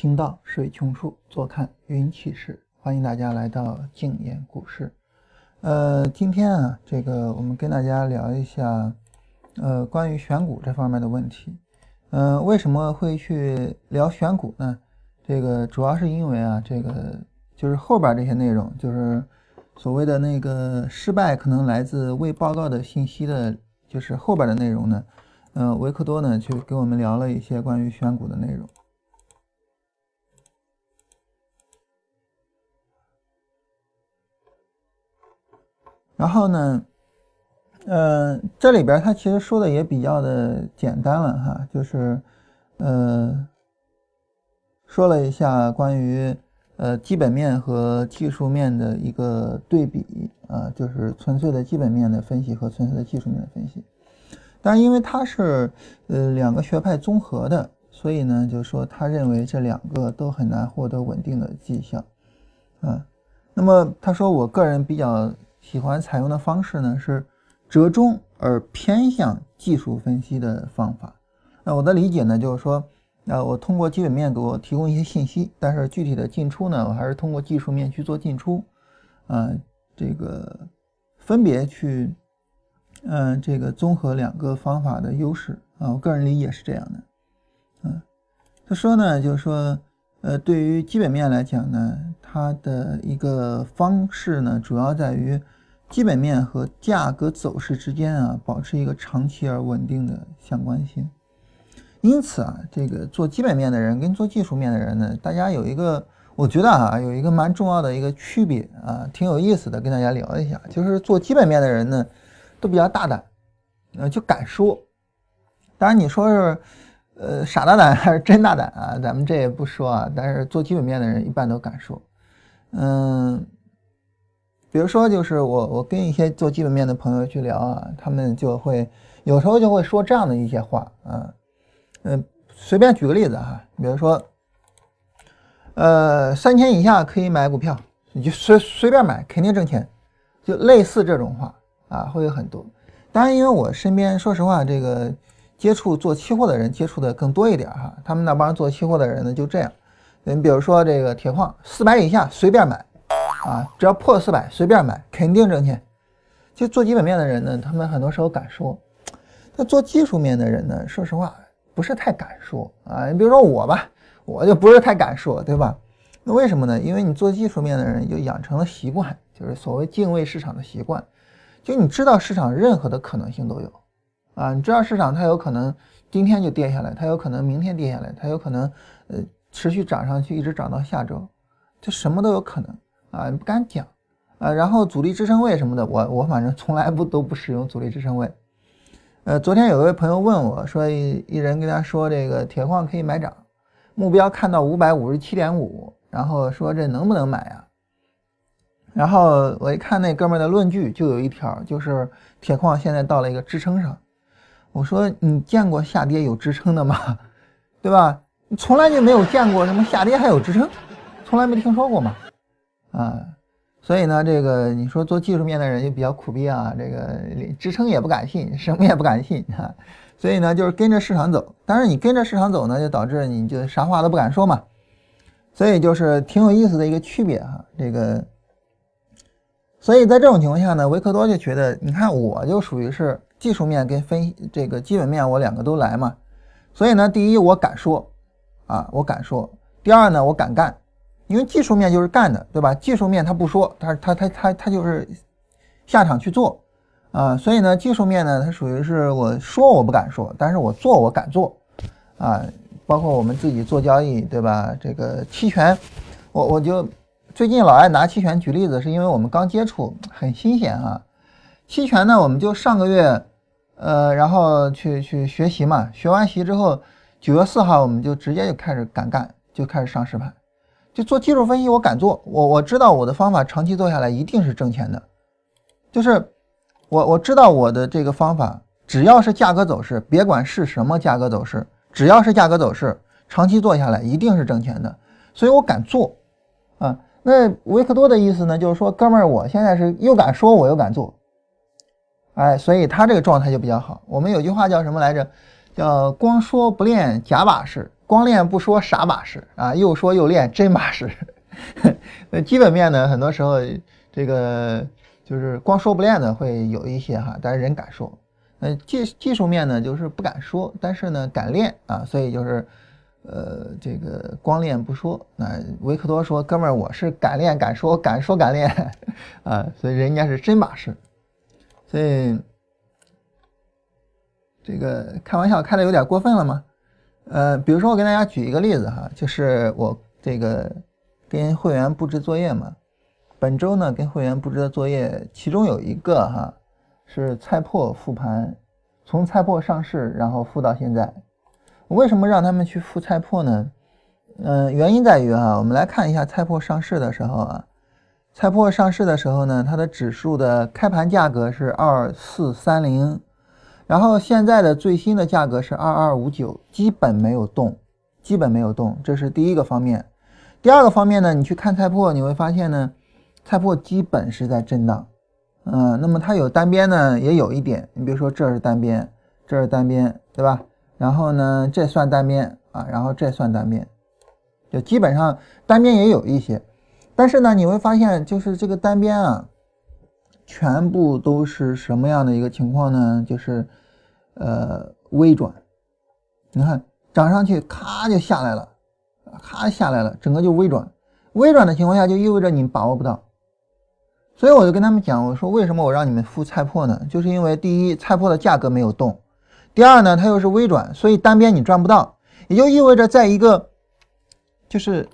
行到水穷处，坐看云起时。欢迎大家来到静言股市。呃，今天啊，这个我们跟大家聊一下，呃，关于选股这方面的问题。嗯，为什么会去聊选股呢？这个主要是因为啊，这个就是后边这些内容，就是所谓的那个失败可能来自未报告的信息的，就是后边的内容呢。呃，维克多呢就给我们聊了一些关于选股的内容。然后呢，呃，这里边他其实说的也比较的简单了哈，就是，呃，说了一下关于呃基本面和技术面的一个对比啊，就是纯粹的基本面的分析和纯粹的技术面的分析。但是因为他是呃两个学派综合的，所以呢，就是说他认为这两个都很难获得稳定的绩效啊。那么他说，我个人比较。喜欢采用的方式呢是折中而偏向技术分析的方法。那我的理解呢就是说，呃，我通过基本面给我提供一些信息，但是具体的进出呢，我还是通过技术面去做进出。啊，这个分别去，嗯，这个综合两个方法的优势啊，我个人理解是这样的。嗯，他说呢，就是说。呃，对于基本面来讲呢，它的一个方式呢，主要在于基本面和价格走势之间啊，保持一个长期而稳定的相关性。因此啊，这个做基本面的人跟做技术面的人呢，大家有一个，我觉得啊，有一个蛮重要的一个区别啊，挺有意思的，跟大家聊一下。就是做基本面的人呢，都比较大胆，呃，就敢说。当然你说是。呃，傻大胆 还是真大胆啊？咱们这也不说啊。但是做基本面的人一般都敢说。嗯，比如说，就是我我跟一些做基本面的朋友去聊啊，他们就会有时候就会说这样的一些话啊。嗯，随便举个例子哈，比如说，呃，三千以下可以买股票，你就随随便买，肯定挣钱，就类似这种话啊，会有很多。当然，因为我身边说实话，这个。接触做期货的人接触的更多一点哈，他们那帮做期货的人呢就这样，你比如说这个铁矿四百以下随便买，啊，只要破四百随便买，肯定挣钱。就做基本面的人呢，他们很多时候敢说，那做技术面的人呢，说实话不是太敢说啊。你比如说我吧，我就不是太敢说，对吧？那为什么呢？因为你做技术面的人就养成了习惯，就是所谓敬畏市场的习惯，就你知道市场任何的可能性都有。啊，你知道市场它有可能今天就跌下来，它有可能明天跌下来，它有可能呃持续涨上去，一直涨到下周，这什么都有可能啊，你不敢讲啊。然后阻力支撑位什么的，我我反正从来不都不使用阻力支撑位。呃，昨天有一位朋友问我说，一一人跟他说这个铁矿可以买涨，目标看到五百五十七点五，然后说这能不能买呀？然后我一看那哥们的论据，就有一条，就是铁矿现在到了一个支撑上。我说你见过下跌有支撑的吗？对吧？你从来就没有见过什么下跌还有支撑，从来没听说过嘛。啊，所以呢，这个你说做技术面的人就比较苦逼啊，这个支撑也不敢信，什么也不敢信啊。所以呢，就是跟着市场走。但是你跟着市场走呢，就导致你就啥话都不敢说嘛。所以就是挺有意思的一个区别哈。这个，所以在这种情况下呢，维克多就觉得，你看我就属于是。技术面跟分这个基本面，我两个都来嘛，所以呢，第一我敢说，啊，我敢说；第二呢，我敢干，因为技术面就是干的，对吧？技术面他不说，他他他他他就是下场去做，啊，所以呢，技术面呢，它属于是我说我不敢说，但是我做我敢做，啊，包括我们自己做交易，对吧？这个期权，我我就最近老爱拿期权举例子，是因为我们刚接触，很新鲜啊。期权呢，我们就上个月，呃，然后去去学习嘛。学完习之后，九月四号我们就直接就开始敢干，就开始上实盘，就做技术分析。我敢做，我我知道我的方法长期做下来一定是挣钱的。就是我我知道我的这个方法，只要是价格走势，别管是什么价格走势，只要是价格走势，长期做下来一定是挣钱的。所以我敢做啊。那维克多的意思呢，就是说，哥们儿，我现在是又敢说，我又敢做。哎，所以他这个状态就比较好。我们有句话叫什么来着？叫光说不练假把式，光练不说傻把式啊，又说又练真把式。那基本面呢，很多时候这个就是光说不练的会有一些哈，但是人敢说。那技技术面呢，就是不敢说，但是呢敢练啊，所以就是呃这个光练不说。那维克多说：“哥们儿，我是敢练敢说，敢说敢练 啊，所以人家是真把式。”所以这个开玩笑开的有点过分了吗？呃，比如说我给大家举一个例子哈，就是我这个跟会员布置作业嘛，本周呢跟会员布置的作业，其中有一个哈。是菜粕复盘，从菜粕上市，然后复到现在。为什么让他们去复菜粕呢？嗯，原因在于啊，我们来看一下菜粕上市的时候啊，菜粕上市的时候呢，它的指数的开盘价格是二四三零，然后现在的最新的价格是二二五九，基本没有动，基本没有动，这是第一个方面。第二个方面呢，你去看菜粕，你会发现呢，菜粕基本是在震荡。嗯，那么它有单边呢，也有一点。你比如说，这是单边，这是单边，对吧？然后呢，这算单边啊，然后这算单边，就基本上单边也有一些。但是呢，你会发现，就是这个单边啊，全部都是什么样的一个情况呢？就是呃微转，你看涨上去，咔就下来了，咔下来了，整个就微转。微转的情况下，就意味着你把握不到。所以我就跟他们讲，我说为什么我让你们付菜粕呢？就是因为第一，菜粕的价格没有动；第二呢，它又是微转，所以单边你赚不到，也就意味着在一个就是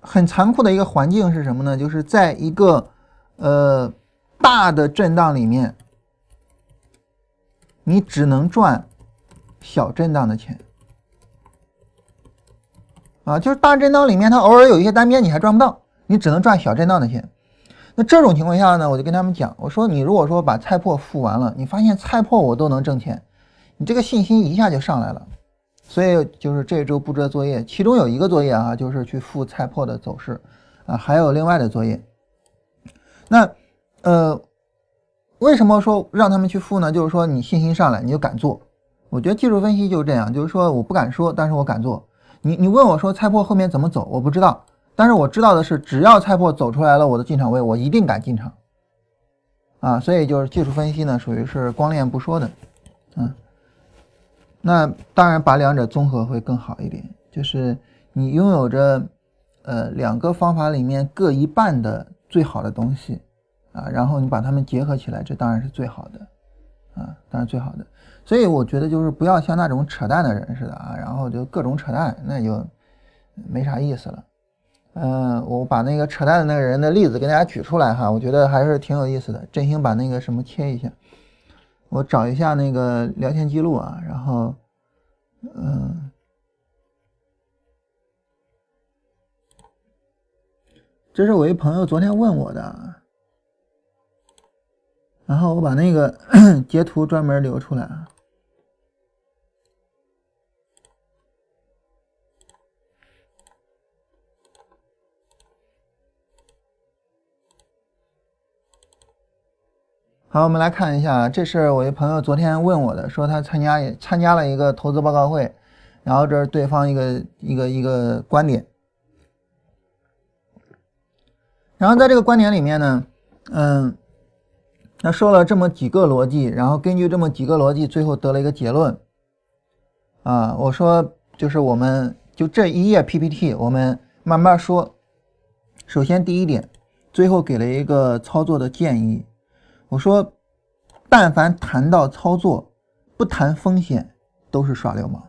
很残酷的一个环境是什么呢？就是在一个呃大的震荡里面，你只能赚小震荡的钱啊，就是大震荡里面它偶尔有一些单边你还赚不到，你只能赚小震荡的钱。那这种情况下呢，我就跟他们讲，我说你如果说把菜粕付完了，你发现菜粕我都能挣钱，你这个信心一下就上来了。所以就是这周布置的作业，其中有一个作业啊，就是去付菜粕的走势啊，还有另外的作业。那呃，为什么说让他们去付呢？就是说你信心上来，你就敢做。我觉得技术分析就是这样，就是说我不敢说，但是我敢做。你你问我说菜粕后面怎么走，我不知道。但是我知道的是，只要菜粕走出来了，我的进场位我一定敢进场，啊，所以就是技术分析呢，属于是光练不说的，嗯，那当然把两者综合会更好一点，就是你拥有着呃两个方法里面各一半的最好的东西，啊，然后你把它们结合起来，这当然是最好的，啊，当然最好的，所以我觉得就是不要像那种扯淡的人似的啊，然后就各种扯淡，那就没啥意思了。嗯，我把那个扯淡的那个人的例子给大家举出来哈，我觉得还是挺有意思的。振兴把那个什么切一下，我找一下那个聊天记录啊，然后，嗯，这是我一朋友昨天问我的，然后我把那个 截图专门留出来啊。好，我们来看一下，这是我一朋友昨天问我的，说他参加参加了一个投资报告会，然后这是对方一个一个一个观点，然后在这个观点里面呢，嗯，那说了这么几个逻辑，然后根据这么几个逻辑，最后得了一个结论，啊，我说就是我们就这一页 PPT，我们慢慢说，首先第一点，最后给了一个操作的建议。我说，但凡谈到操作，不谈风险，都是耍流氓，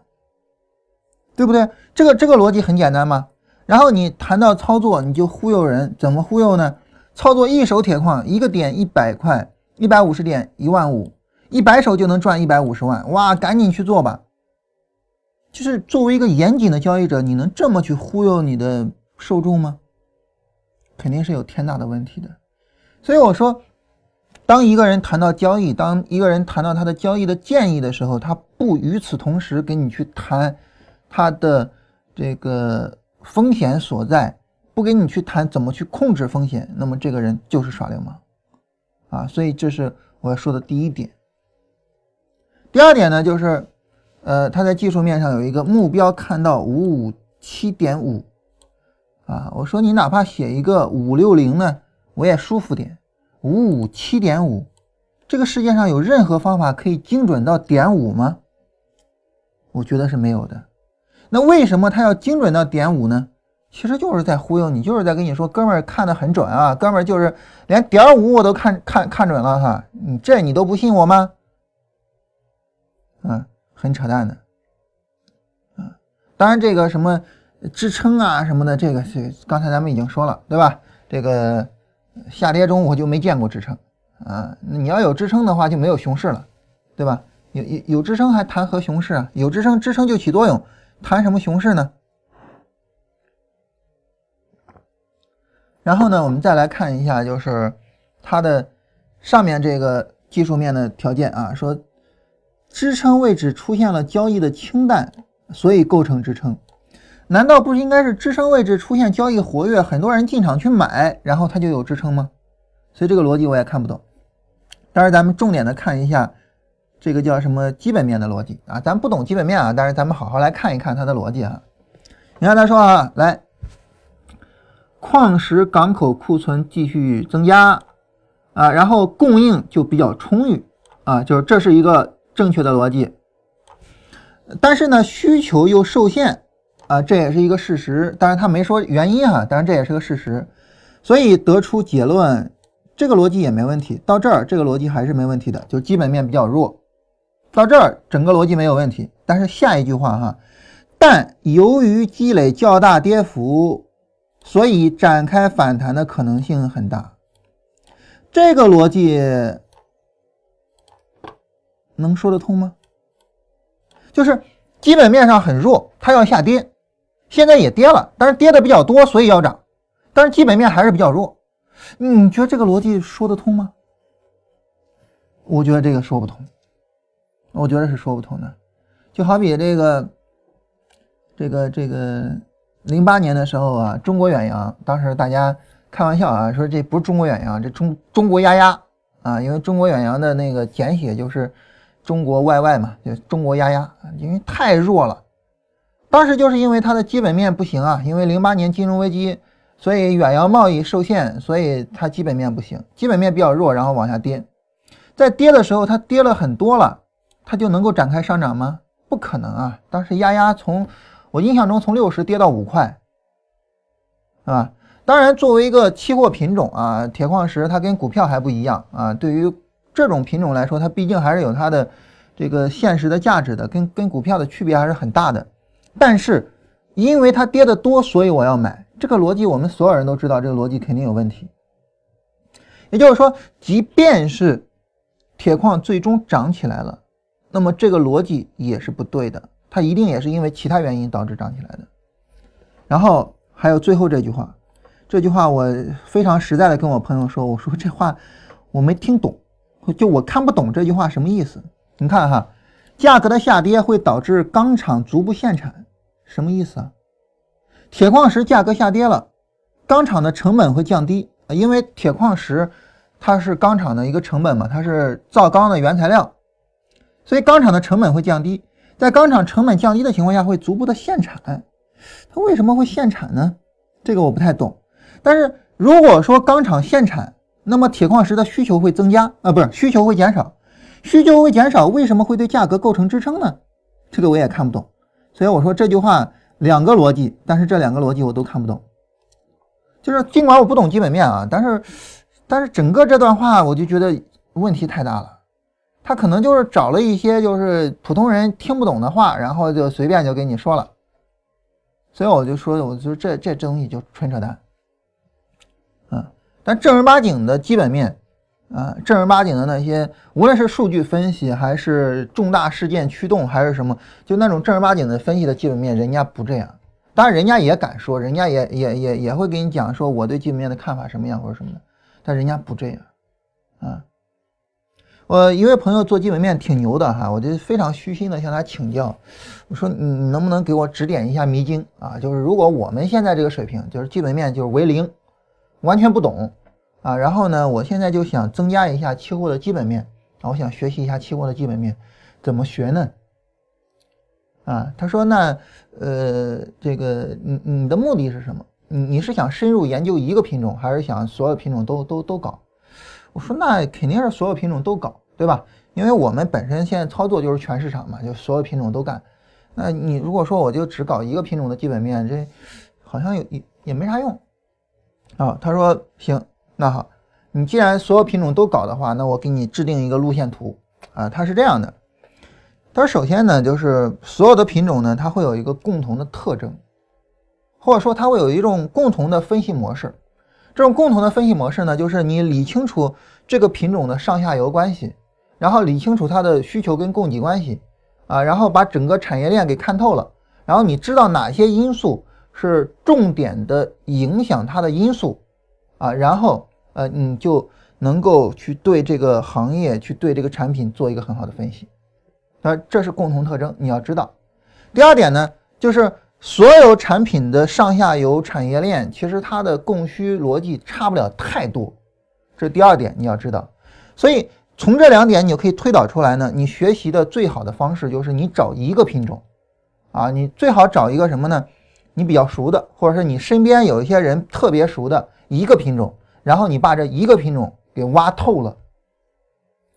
对不对？这个这个逻辑很简单嘛。然后你谈到操作，你就忽悠人，怎么忽悠呢？操作一手铁矿，一个点一百块，一百五十点一万五，一百手就能赚一百五十万，哇，赶紧去做吧。就是作为一个严谨的交易者，你能这么去忽悠你的受众吗？肯定是有天大的问题的。所以我说。当一个人谈到交易，当一个人谈到他的交易的建议的时候，他不与此同时跟你去谈他的这个风险所在，不跟你去谈怎么去控制风险，那么这个人就是耍流氓啊！所以这是我要说的第一点。第二点呢，就是呃，它在技术面上有一个目标看到五五七点五啊，我说你哪怕写一个五六零呢，我也舒服点。五五七点五，这个世界上有任何方法可以精准到点五吗？我觉得是没有的。那为什么它要精准到点五呢？其实就是在忽悠你，就是在跟你说，哥们儿看得很准啊，哥们儿就是连点五我都看看看准了哈，你这你都不信我吗？啊，很扯淡的，啊，当然这个什么支撑啊什么的，这个是刚才咱们已经说了，对吧？这个下跌中我就没见过支撑啊，你要有支撑的话就没有熊市了，对吧？有有有支撑还谈何熊市啊？有支撑支撑就起作用，谈什么熊市呢？然后呢，我们再来看一下，就是它的上面这个技术面的条件啊，说支撑位置出现了交易的清淡，所以构成支撑。难道不应该是支撑位置出现交易活跃，很多人进场去买，然后它就有支撑吗？所以这个逻辑我也看不懂。但是咱们重点的看一下这个叫什么基本面的逻辑啊，咱不懂基本面啊，但是咱们好好来看一看它的逻辑啊。你看他说啊，来。矿石港口库存继续增加，啊，然后供应就比较充裕，啊，就是这是一个正确的逻辑。但是呢，需求又受限，啊，这也是一个事实。但是他没说原因哈，但是这也是个事实。所以得出结论，这个逻辑也没问题。到这儿，这个逻辑还是没问题的，就基本面比较弱。到这儿，整个逻辑没有问题。但是下一句话哈，但由于积累较大跌幅。所以展开反弹的可能性很大，这个逻辑能说得通吗？就是基本面上很弱，它要下跌，现在也跌了，但是跌的比较多，所以要涨，但是基本面还是比较弱。你觉得这个逻辑说得通吗？我觉得这个说不通，我觉得是说不通的。就好比这个，这个，这个。零八年的时候啊，中国远洋，当时大家开玩笑啊，说这不是中国远洋，这中中国丫丫啊，因为中国远洋的那个简写就是中国 YY 嘛，就中国丫丫，因为太弱了。当时就是因为它的基本面不行啊，因为零八年金融危机，所以远洋贸易受限，所以它基本面不行，基本面比较弱，然后往下跌。在跌的时候，它跌了很多了，它就能够展开上涨吗？不可能啊！当时丫丫从我印象中从六十跌到五块，啊？当然，作为一个期货品种啊，铁矿石它跟股票还不一样啊。对于这种品种来说，它毕竟还是有它的这个现实的价值的，跟跟股票的区别还是很大的。但是因为它跌的多，所以我要买。这个逻辑我们所有人都知道，这个逻辑肯定有问题。也就是说，即便是铁矿最终涨起来了，那么这个逻辑也是不对的。它一定也是因为其他原因导致涨起来的。然后还有最后这句话，这句话我非常实在的跟我朋友说，我说这话我没听懂，就我看不懂这句话什么意思。你看哈，价格的下跌会导致钢厂逐步限产，什么意思啊？铁矿石价格下跌了，钢厂的成本会降低，因为铁矿石它是钢厂的一个成本嘛，它是造钢的原材料，所以钢厂的成本会降低。在钢厂成本降低的情况下，会逐步的限产。它为什么会限产呢？这个我不太懂。但是如果说钢厂限产，那么铁矿石的需求会增加啊，不是需求会减少。需求会减少，为什么会对价格构成支撑呢？这个我也看不懂。所以我说这句话两个逻辑，但是这两个逻辑我都看不懂。就是尽管我不懂基本面啊，但是但是整个这段话我就觉得问题太大了。他可能就是找了一些就是普通人听不懂的话，然后就随便就给你说了，所以我就说，我就这这东西就纯扯淡，嗯，但正儿八经的基本面，啊，正儿八经的那些，无论是数据分析还是重大事件驱动还是什么，就那种正儿八经的分析的基本面，人家不这样，当然人家也敢说，人家也也也也会给你讲说我对基本面的看法什么样或者什么的，但人家不这样，啊。我一位朋友做基本面挺牛的哈，我就非常虚心的向他请教，我说你能不能给我指点一下迷津啊？就是如果我们现在这个水平，就是基本面就是为零，完全不懂啊，然后呢，我现在就想增加一下期货的基本面啊，我想学习一下期货的基本面，怎么学呢？啊，他说那呃这个你你的目的是什么？你你是想深入研究一个品种，还是想所有品种都都都搞？我说那肯定是所有品种都搞，对吧？因为我们本身现在操作就是全市场嘛，就所有品种都干。那你如果说我就只搞一个品种的基本面，这好像有也也没啥用啊。他说行，那好，你既然所有品种都搞的话，那我给你制定一个路线图啊。它是这样的，他说首先呢，就是所有的品种呢，它会有一个共同的特征，或者说它会有一种共同的分析模式。这种共同的分析模式呢，就是你理清楚这个品种的上下游关系，然后理清楚它的需求跟供给关系。啊，然后把整个产业链给看透了，然后你知道哪些因素是重点的影响它的因素，啊，然后呃，你就能够去对这个行业、去对这个产品做一个很好的分析。那这是共同特征，你要知道。第二点呢，就是所有产品的上下游产业链其实它的供需逻辑差不了太多，这是第二点你要知道。所以。从这两点，你就可以推导出来呢。你学习的最好的方式就是你找一个品种，啊，你最好找一个什么呢？你比较熟的，或者是你身边有一些人特别熟的一个品种，然后你把这一个品种给挖透了，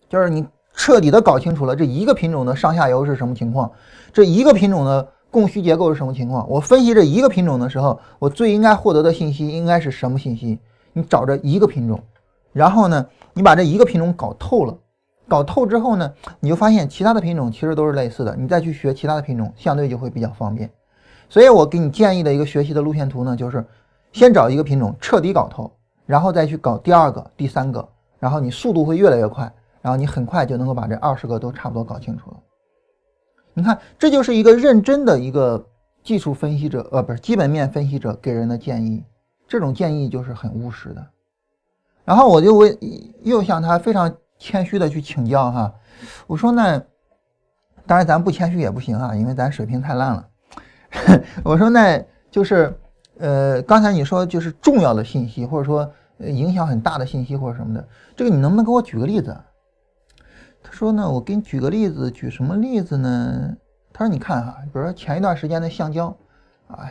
就是你彻底的搞清楚了这一个品种的上下游是什么情况，这一个品种的供需结构是什么情况。我分析这一个品种的时候，我最应该获得的信息应该是什么信息？你找着一个品种，然后呢？你把这一个品种搞透了，搞透之后呢，你就发现其他的品种其实都是类似的，你再去学其他的品种，相对就会比较方便。所以我给你建议的一个学习的路线图呢，就是先找一个品种彻底搞透，然后再去搞第二个、第三个，然后你速度会越来越快，然后你很快就能够把这二十个都差不多搞清楚了。你看，这就是一个认真的一个技术分析者，呃，不是基本面分析者给人的建议，这种建议就是很务实的。然后我就问，又向他非常谦虚的去请教哈，我说那，当然咱不谦虚也不行啊，因为咱水平太烂了。我说那就是，呃，刚才你说就是重要的信息，或者说影响很大的信息或者什么的，这个你能不能给我举个例子？他说呢，我给你举个例子，举什么例子呢？他说你看哈，比如说前一段时间的橡胶，啊，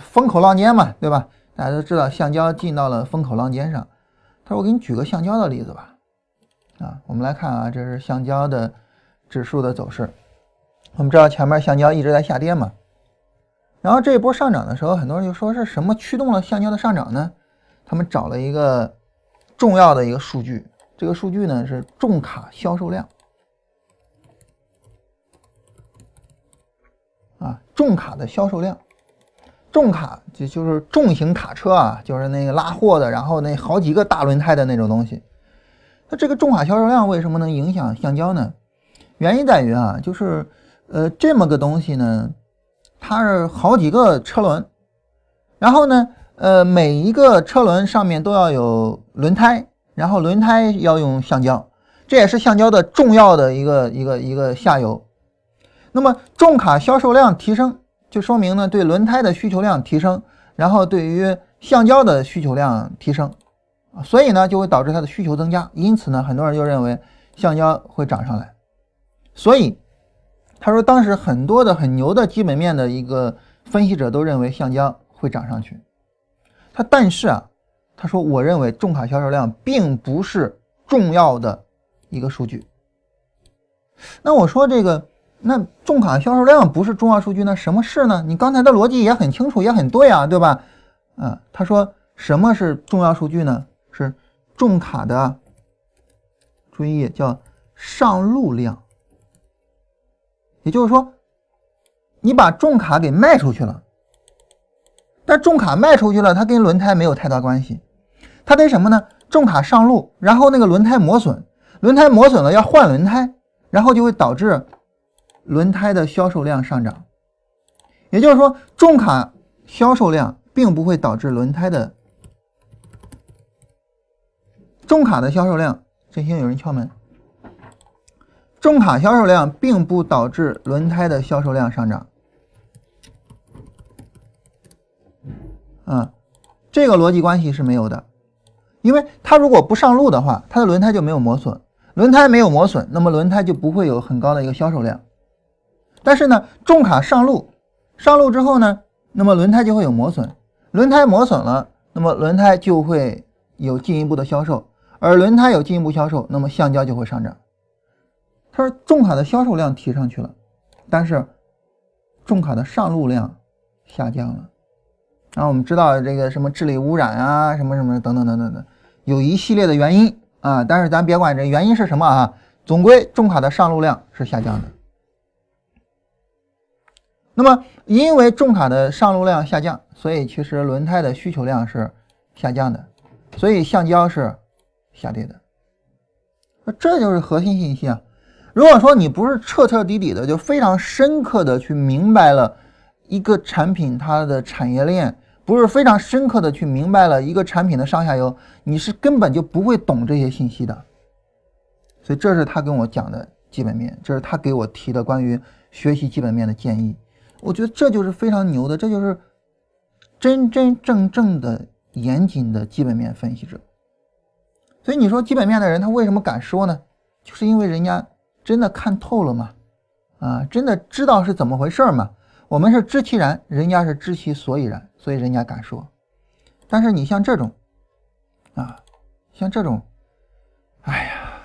风口浪尖嘛，对吧？大家都知道橡胶进到了风口浪尖上。他说：“我给你举个橡胶的例子吧，啊，我们来看啊，这是橡胶的指数的走势。我们知道前面橡胶一直在下跌嘛，然后这一波上涨的时候，很多人就说是什么驱动了橡胶的上涨呢？他们找了一个重要的一个数据，这个数据呢是重卡销售量，啊，重卡的销售量。”重卡就就是重型卡车啊，就是那个拉货的，然后那好几个大轮胎的那种东西。那这个重卡销售量为什么能影响橡胶呢？原因在于啊，就是呃这么个东西呢，它是好几个车轮，然后呢呃每一个车轮上面都要有轮胎，然后轮胎要用橡胶，这也是橡胶的重要的一个一个一个下游。那么重卡销售量提升。就说明呢，对轮胎的需求量提升，然后对于橡胶的需求量提升，所以呢就会导致它的需求增加，因此呢，很多人就认为橡胶会涨上来。所以他说，当时很多的很牛的基本面的一个分析者都认为橡胶会涨上去。他但是啊，他说，我认为重卡销售量并不是重要的一个数据。那我说这个。那重卡销售量不是重要数据，那什么是呢？你刚才的逻辑也很清楚，也很对啊，对吧？啊，他说什么是重要数据呢？是重卡的，注意叫上路量，也就是说，你把重卡给卖出去了，但重卡卖出去了，它跟轮胎没有太大关系，它跟什么呢？重卡上路，然后那个轮胎磨损，轮胎磨损了要换轮胎，然后就会导致。轮胎的销售量上涨，也就是说，重卡销售量并不会导致轮胎的重卡的销售量。振兴有人敲门。重卡销售量并不导致轮胎的销售量上涨。啊，这个逻辑关系是没有的，因为它如果不上路的话，它的轮胎就没有磨损，轮胎没有磨损，那么轮胎就不会有很高的一个销售量。但是呢，重卡上路，上路之后呢，那么轮胎就会有磨损，轮胎磨损了，那么轮胎就会有进一步的销售，而轮胎有进一步销售，那么橡胶就会上涨。他说重卡的销售量提上去了，但是重卡的上路量下降了。然后我们知道这个什么治理污染啊，什么什么等等等等的，有一系列的原因啊。但是咱别管这原因是什么啊，总归重卡的上路量是下降的。那么因为重卡的上路量下降，所以其实轮胎的需求量是下降的，所以橡胶是下跌的。那这就是核心信息啊。如果说你不是彻彻底底的就非常深刻的去明白了一个产品它的产业链。不是非常深刻的去明白了一个产品的上下游，你是根本就不会懂这些信息的。所以这是他跟我讲的基本面，这是他给我提的关于学习基本面的建议。我觉得这就是非常牛的，这就是真真正正的严谨的基本面分析者。所以你说基本面的人他为什么敢说呢？就是因为人家真的看透了嘛，啊，真的知道是怎么回事嘛。我们是知其然，人家是知其所以然。所以人家敢说，但是你像这种，啊，像这种，哎呀，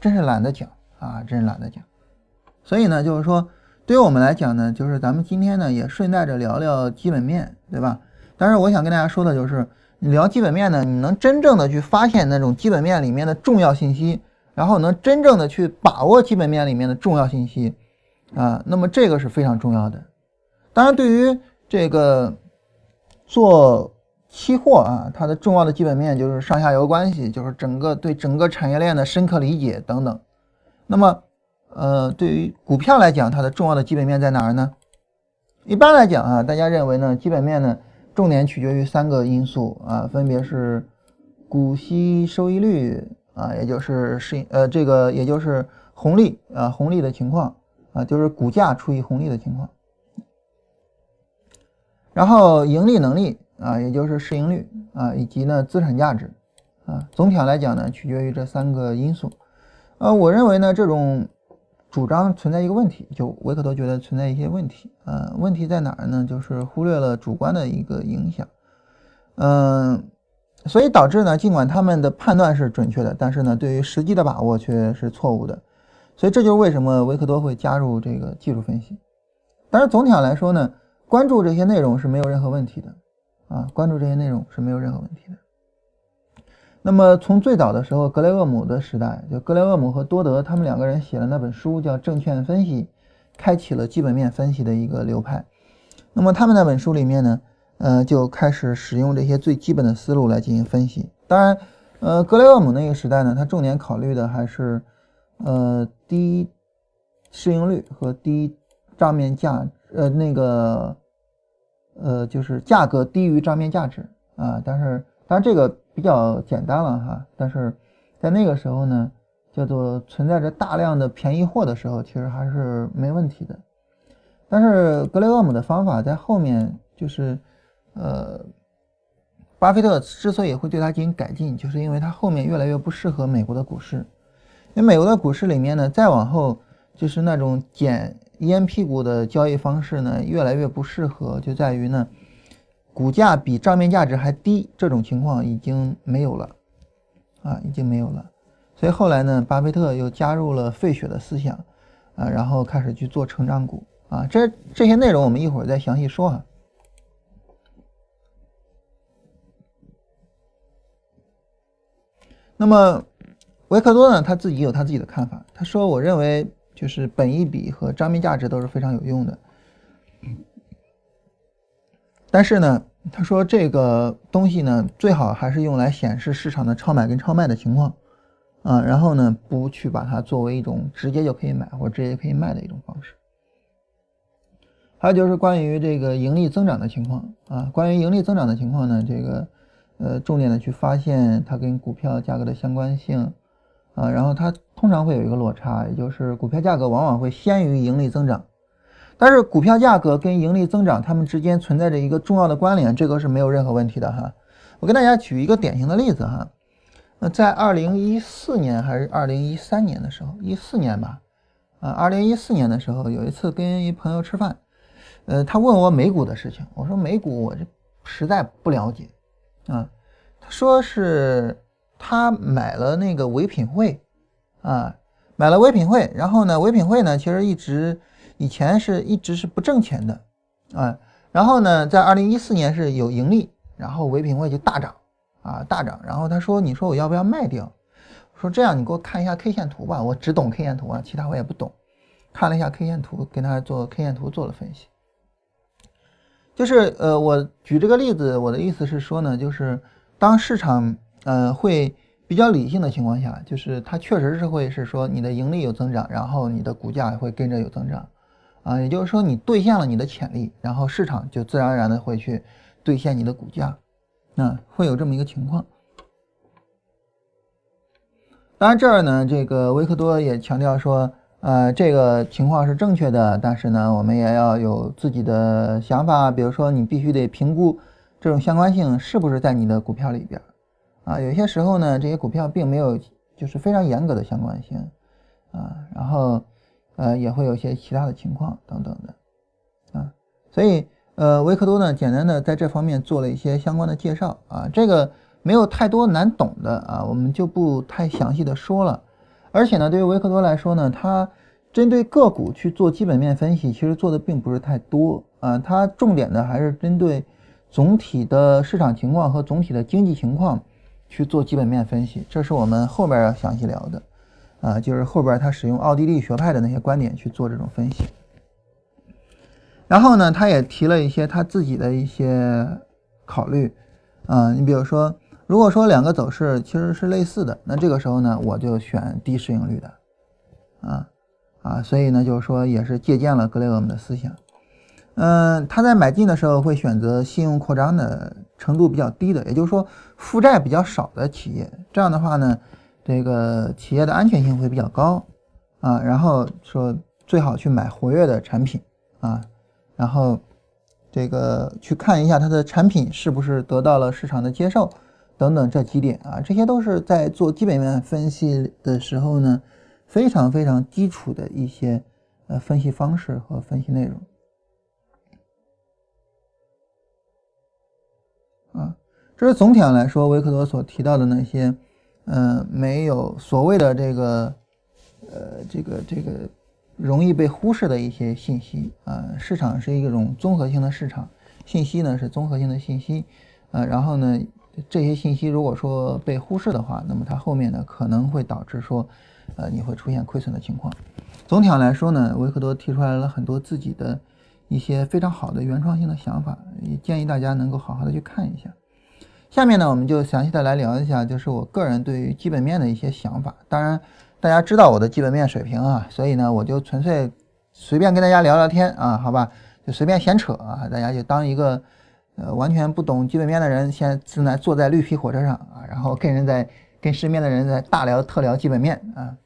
真是懒得讲啊，真是懒得讲。所以呢，就是说，对于我们来讲呢，就是咱们今天呢也顺带着聊聊基本面，对吧？但是我想跟大家说的就是，你聊基本面呢，你能真正的去发现那种基本面里面的重要信息，然后能真正的去把握基本面里面的重要信息，啊，那么这个是非常重要的。当然，对于这个。做期货啊，它的重要的基本面就是上下游关系，就是整个对整个产业链的深刻理解等等。那么，呃，对于股票来讲，它的重要的基本面在哪儿呢？一般来讲啊，大家认为呢，基本面呢，重点取决于三个因素啊，分别是股息收益率啊，也就是市呃这个也就是红利啊红利的情况啊，就是股价除以红利的情况。然后盈利能力啊，也就是市盈率啊，以及呢资产价值啊，总体上来讲呢，取决于这三个因素。呃，我认为呢，这种主张存在一个问题，就维克多觉得存在一些问题啊。问题在哪儿呢？就是忽略了主观的一个影响。嗯，所以导致呢，尽管他们的判断是准确的，但是呢，对于实际的把握却是错误的。所以这就是为什么维克多会加入这个技术分析。但是总体上来说呢。关注这些内容是没有任何问题的，啊，关注这些内容是没有任何问题的。那么从最早的时候，格雷厄姆的时代，就格雷厄姆和多德他们两个人写了那本书叫《证券分析》，开启了基本面分析的一个流派。那么他们那本书里面呢，呃，就开始使用这些最基本的思路来进行分析。当然，呃，格雷厄姆那个时代呢，他重点考虑的还是呃低市盈率和低账面价。呃，那个，呃，就是价格低于账面价值啊，但是当然这个比较简单了哈，但是在那个时候呢，叫做存在着大量的便宜货的时候，其实还是没问题的。但是格雷厄姆的方法在后面就是，呃，巴菲特之所以会对他进行改进，就是因为他后面越来越不适合美国的股市，因为美国的股市里面呢，再往后就是那种捡。烟屁股的交易方式呢，越来越不适合，就在于呢，股价比账面价值还低，这种情况已经没有了，啊，已经没有了。所以后来呢，巴菲特又加入了费雪的思想，啊，然后开始去做成长股，啊，这这些内容我们一会儿再详细说啊。那么维克多呢，他自己有他自己的看法，他说：“我认为。”就是本益比和账面价值都是非常有用的，但是呢，他说这个东西呢，最好还是用来显示市场的超买跟超卖的情况，啊，然后呢，不去把它作为一种直接就可以买或直接可以卖的一种方式。还有就是关于这个盈利增长的情况啊，关于盈利增长的情况呢，这个呃，重点的去发现它跟股票价格的相关性。啊，然后它通常会有一个落差，也就是股票价格往往会先于盈利增长，但是股票价格跟盈利增长它们之间存在着一个重要的关联，这个是没有任何问题的哈。我跟大家举一个典型的例子哈，那在二零一四年还是二零一三年的时候，一四年吧，啊，二零一四年的时候有一次跟一朋友吃饭，呃，他问我美股的事情，我说美股我这实在不了解啊。他说是他买了那个唯品会啊，买了唯品会，然后呢，唯品会呢其实一直以前是一直是不挣钱的啊，然后呢，在二零一四年是有盈利，然后唯品会就大涨啊大涨，然后他说你说我要不要卖掉？说这样，你给我看一下 K 线图吧，我只懂 K 线图啊，其他我也不懂。看了一下 K 线图，跟他做 K 线图做了分析。就是呃，我举这个例子，我的意思是说呢，就是当市场呃会比较理性的情况下，就是它确实是会是说你的盈利有增长，然后你的股价会跟着有增长啊，也就是说你兑现了你的潜力，然后市场就自然而然的会去兑现你的股价，那会有这么一个情况。当然，这儿呢，这个维克多也强调说，呃，这个情况是正确的，但是呢，我们也要有自己的想法，比如说，你必须得评估这种相关性是不是在你的股票里边，啊，有些时候呢，这些股票并没有就是非常严格的相关性，啊，然后，呃，也会有一些其他的情况等等的，啊，所以，呃，维克多呢，简单的在这方面做了一些相关的介绍，啊，这个。没有太多难懂的啊，我们就不太详细的说了。而且呢，对于维克多来说呢，他针对个股去做基本面分析，其实做的并不是太多啊。他重点的还是针对总体的市场情况和总体的经济情况去做基本面分析。这是我们后边要详细聊的啊，就是后边他使用奥地利学派的那些观点去做这种分析。然后呢，他也提了一些他自己的一些考虑啊，你比如说。如果说两个走势其实是类似的，那这个时候呢，我就选低市盈率的，啊啊，所以呢，就是说也是借鉴了格雷厄姆的思想。嗯，他在买进的时候会选择信用扩张的程度比较低的，也就是说负债比较少的企业。这样的话呢，这个企业的安全性会比较高啊。然后说最好去买活跃的产品啊，然后这个去看一下它的产品是不是得到了市场的接受。等等这几点啊，这些都是在做基本面分析的时候呢，非常非常基础的一些呃分析方式和分析内容啊。这是总体上来说，维克多所提到的那些，嗯，没有所谓的这个呃这个这个容易被忽视的一些信息啊。市场是一种综合性的市场，信息呢是综合性的信息啊，然后呢。这些信息如果说被忽视的话，那么它后面呢可能会导致说，呃，你会出现亏损的情况。总体上来说呢，维克多提出来了很多自己的一些非常好的原创性的想法，也建议大家能够好好的去看一下。下面呢，我们就详细的来聊一下，就是我个人对于基本面的一些想法。当然，大家知道我的基本面水平啊，所以呢，我就纯粹随便跟大家聊聊天啊，好吧，就随便闲扯啊，大家就当一个。呃，完全不懂基本面的人，现在正在坐在绿皮火车上啊，然后跟人在跟身边的人在大聊特聊基本面啊。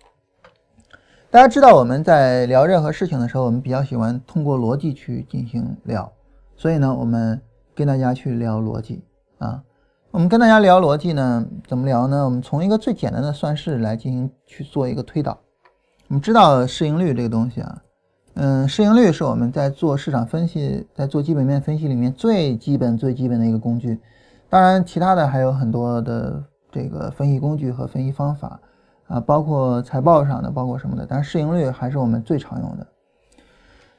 大家知道我们在聊任何事情的时候，我们比较喜欢通过逻辑去进行聊，所以呢，我们跟大家去聊逻辑啊。我们跟大家聊逻辑呢，怎么聊呢？我们从一个最简单的算式来进行去做一个推导。我们知道市盈率这个东西啊。嗯，市盈率是我们在做市场分析、在做基本面分析里面最基本、最基本的一个工具。当然，其他的还有很多的这个分析工具和分析方法啊，包括财报上的，包括什么的。但是市盈率还是我们最常用的。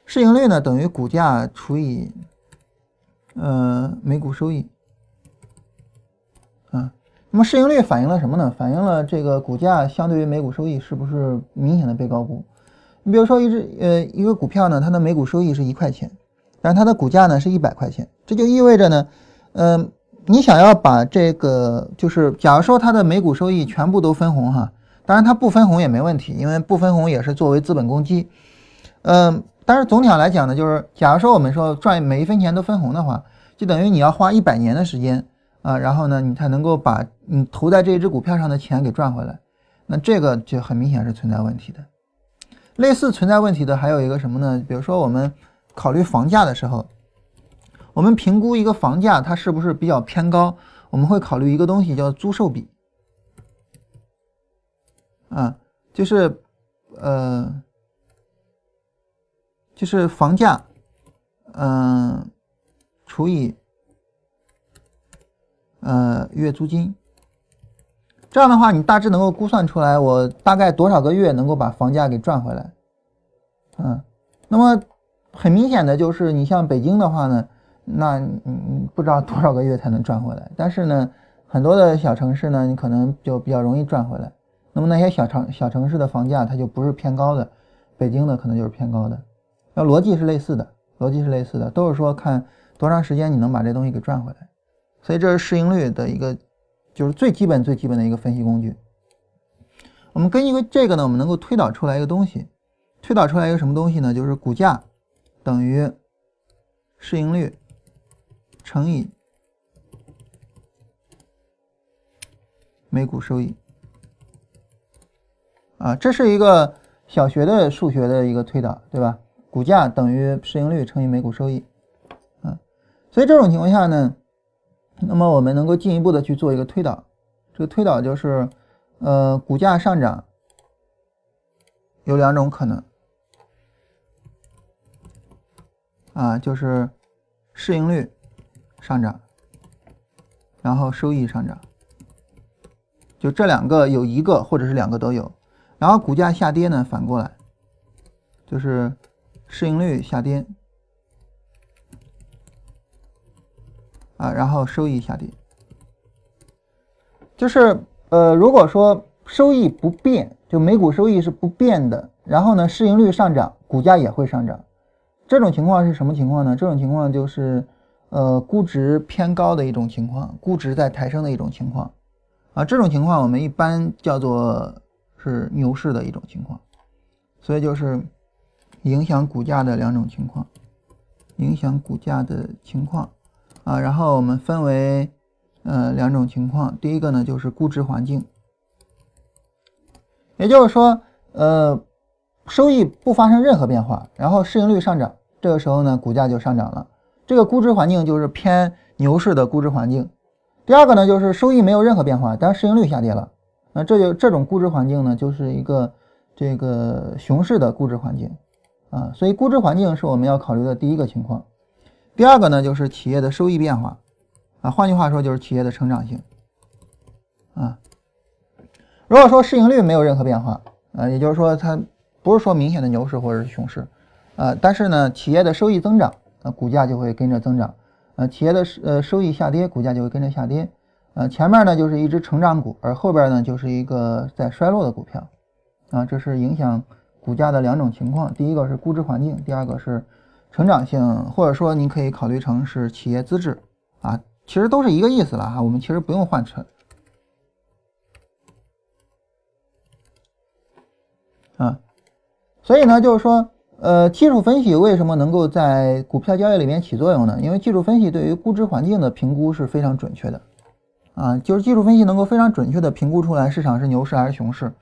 市盈率呢，等于股价除以呃每股收益啊。那么市盈率反映了什么呢？反映了这个股价相对于每股收益是不是明显的被高估。你比如说一只呃一个股票呢，它的每股收益是一块钱，但是它的股价呢是一百块钱，这就意味着呢，嗯，你想要把这个就是，假如说它的每股收益全部都分红哈，当然它不分红也没问题，因为不分红也是作为资本公积，嗯，但是总体上来讲呢，就是假如说我们说赚每一分钱都分红的话，就等于你要花一百年的时间啊，然后呢，你才能够把你投在这一只股票上的钱给赚回来，那这个就很明显是存在问题的。类似存在问题的还有一个什么呢？比如说我们考虑房价的时候，我们评估一个房价它是不是比较偏高，我们会考虑一个东西叫租售比，啊，就是呃就是房价，嗯，除以呃月租金。这样的话，你大致能够估算出来，我大概多少个月能够把房价给赚回来。嗯，那么很明显的就是，你像北京的话呢，那嗯不知道多少个月才能赚回来。但是呢，很多的小城市呢，你可能就比较容易赚回来。那么那些小城小城市的房价它就不是偏高的，北京的可能就是偏高的。那逻辑是类似的，逻辑是类似的，都是说看多长时间你能把这东西给赚回来。所以这是市盈率的一个。就是最基本、最基本的一个分析工具。我们根据这个呢，我们能够推导出来一个东西，推导出来一个什么东西呢？就是股价等于市盈率乘以每股收益。啊，这是一个小学的数学的一个推导，对吧？股价等于市盈率乘以每股收益。啊，所以这种情况下呢？那么我们能够进一步的去做一个推导，这个推导就是，呃，股价上涨有两种可能，啊，就是市盈率上涨，然后收益上涨，就这两个有一个或者是两个都有，然后股价下跌呢，反过来就是市盈率下跌。啊，然后收益下跌，就是呃，如果说收益不变，就每股收益是不变的，然后呢，市盈率上涨，股价也会上涨。这种情况是什么情况呢？这种情况就是呃，估值偏高的一种情况，估值在抬升的一种情况。啊，这种情况我们一般叫做是牛市的一种情况。所以就是影响股价的两种情况，影响股价的情况。啊，然后我们分为呃两种情况，第一个呢就是估值环境，也就是说，呃，收益不发生任何变化，然后市盈率上涨，这个时候呢股价就上涨了，这个估值环境就是偏牛市的估值环境。第二个呢就是收益没有任何变化，但市盈率下跌了，那这就这种估值环境呢就是一个这个熊市的估值环境啊，所以估值环境是我们要考虑的第一个情况。第二个呢，就是企业的收益变化，啊，换句话说就是企业的成长性，啊，如果说市盈率没有任何变化，啊，也就是说它不是说明显的牛市或者是熊市，啊，但是呢，企业的收益增长，啊，股价就会跟着增长，啊，企业的呃收益下跌，股价就会跟着下跌，啊，前面呢就是一只成长股，而后边呢就是一个在衰落的股票，啊，这是影响股价的两种情况，第一个是估值环境，第二个是。成长性，或者说您可以考虑成是企业资质啊，其实都是一个意思了哈。我们其实不用换成啊。所以呢，就是说，呃，技术分析为什么能够在股票交易里面起作用呢？因为技术分析对于估值环境的评估是非常准确的啊，就是技术分析能够非常准确的评估出来市场是牛市还是熊市，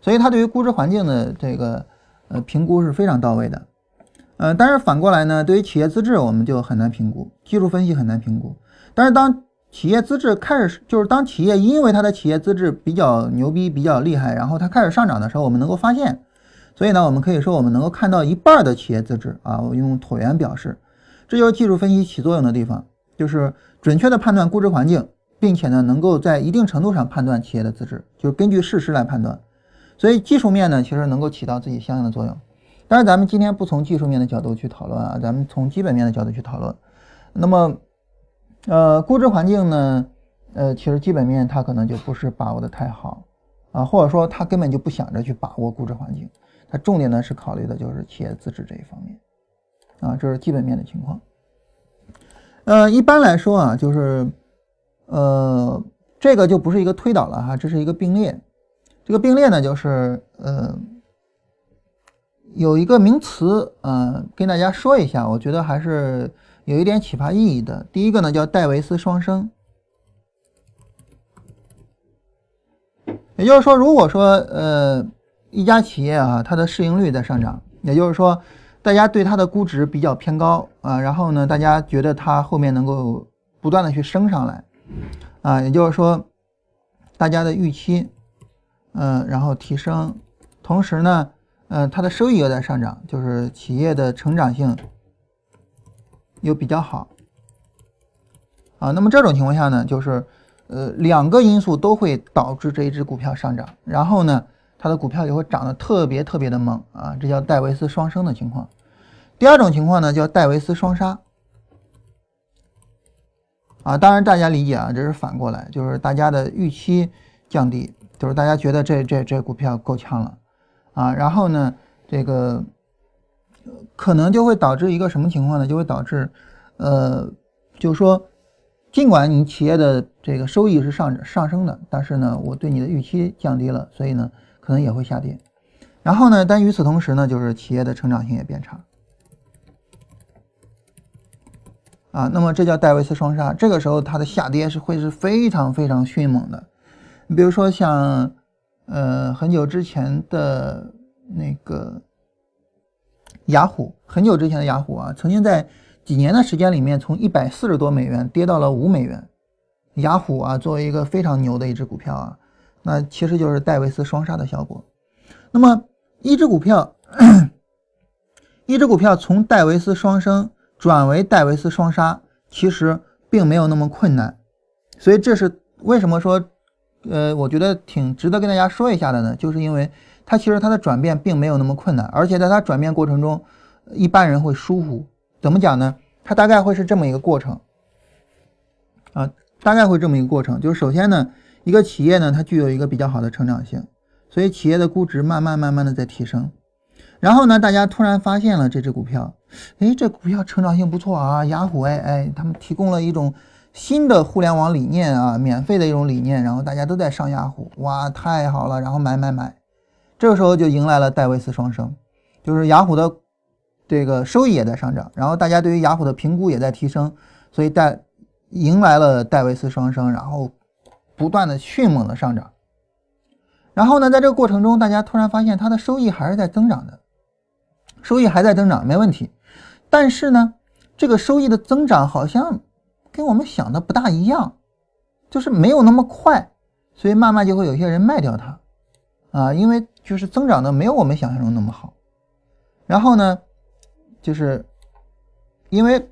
所以它对于估值环境的这个呃评估是非常到位的。呃，但是反过来呢，对于企业资质我们就很难评估，技术分析很难评估。但是当企业资质开始，就是当企业因为它的企业资质比较牛逼、比较厉害，然后它开始上涨的时候，我们能够发现。所以呢，我们可以说我们能够看到一半的企业资质啊，我用椭圆表示，这就是技术分析起作用的地方，就是准确的判断估值环境，并且呢，能够在一定程度上判断企业的资质，就是根据事实来判断。所以技术面呢，其实能够起到自己相应的作用。当然咱们今天不从技术面的角度去讨论啊，咱们从基本面的角度去讨论。那么，呃，估值环境呢，呃，其实基本面它可能就不是把握的太好啊，或者说他根本就不想着去把握估值环境，他重点呢是考虑的就是企业资质这一方面啊，这是基本面的情况。呃，一般来说啊，就是呃，这个就不是一个推导了哈，这是一个并列。这个并列呢，就是呃。有一个名词，嗯，跟大家说一下，我觉得还是有一点启发意义的。第一个呢，叫戴维斯双生，也就是说，如果说呃一家企业啊，它的市盈率在上涨，也就是说，大家对它的估值比较偏高啊，然后呢，大家觉得它后面能够不断的去升上来啊，也就是说，大家的预期，嗯，然后提升，同时呢。嗯，它的收益又在上涨，就是企业的成长性又比较好啊。那么这种情况下呢，就是呃两个因素都会导致这一只股票上涨，然后呢，它的股票就会涨得特别特别的猛啊，这叫戴维斯双升的情况。第二种情况呢，叫戴维斯双杀啊。当然大家理解啊，这是反过来，就是大家的预期降低，就是大家觉得这这这股票够呛了。啊，然后呢，这个可能就会导致一个什么情况呢？就会导致，呃，就是说，尽管你企业的这个收益是上上升的，但是呢，我对你的预期降低了，所以呢，可能也会下跌。然后呢，但与此同时呢，就是企业的成长性也变差。啊，那么这叫戴维斯双杀，这个时候它的下跌是会是非常非常迅猛的。你比如说像。呃，很久之前的那个雅虎，很久之前的雅虎啊，曾经在几年的时间里面，从一百四十多美元跌到了五美元。雅虎啊，作为一个非常牛的一只股票啊，那其实就是戴维斯双杀的效果。那么，一只股票，一只股票从戴维斯双升转为戴维斯双杀，其实并没有那么困难。所以，这是为什么说？呃，我觉得挺值得跟大家说一下的呢，就是因为它其实它的转变并没有那么困难，而且在它转变过程中，一般人会疏忽。怎么讲呢？它大概会是这么一个过程啊，大概会这么一个过程，就是首先呢，一个企业呢，它具有一个比较好的成长性，所以企业的估值慢慢慢慢的在提升。然后呢，大家突然发现了这只股票，哎，这股票成长性不错啊，雅虎哎哎，他们提供了一种。新的互联网理念啊，免费的一种理念，然后大家都在上雅虎，哇，太好了，然后买买买，这个时候就迎来了戴维斯双升，就是雅虎的这个收益也在上涨，然后大家对于雅虎的评估也在提升，所以戴迎来了戴维斯双升，然后不断的迅猛的上涨，然后呢，在这个过程中，大家突然发现它的收益还是在增长的，收益还在增长，没问题，但是呢，这个收益的增长好像。跟我们想的不大一样，就是没有那么快，所以慢慢就会有些人卖掉它，啊，因为就是增长的没有我们想象中那么好。然后呢，就是因为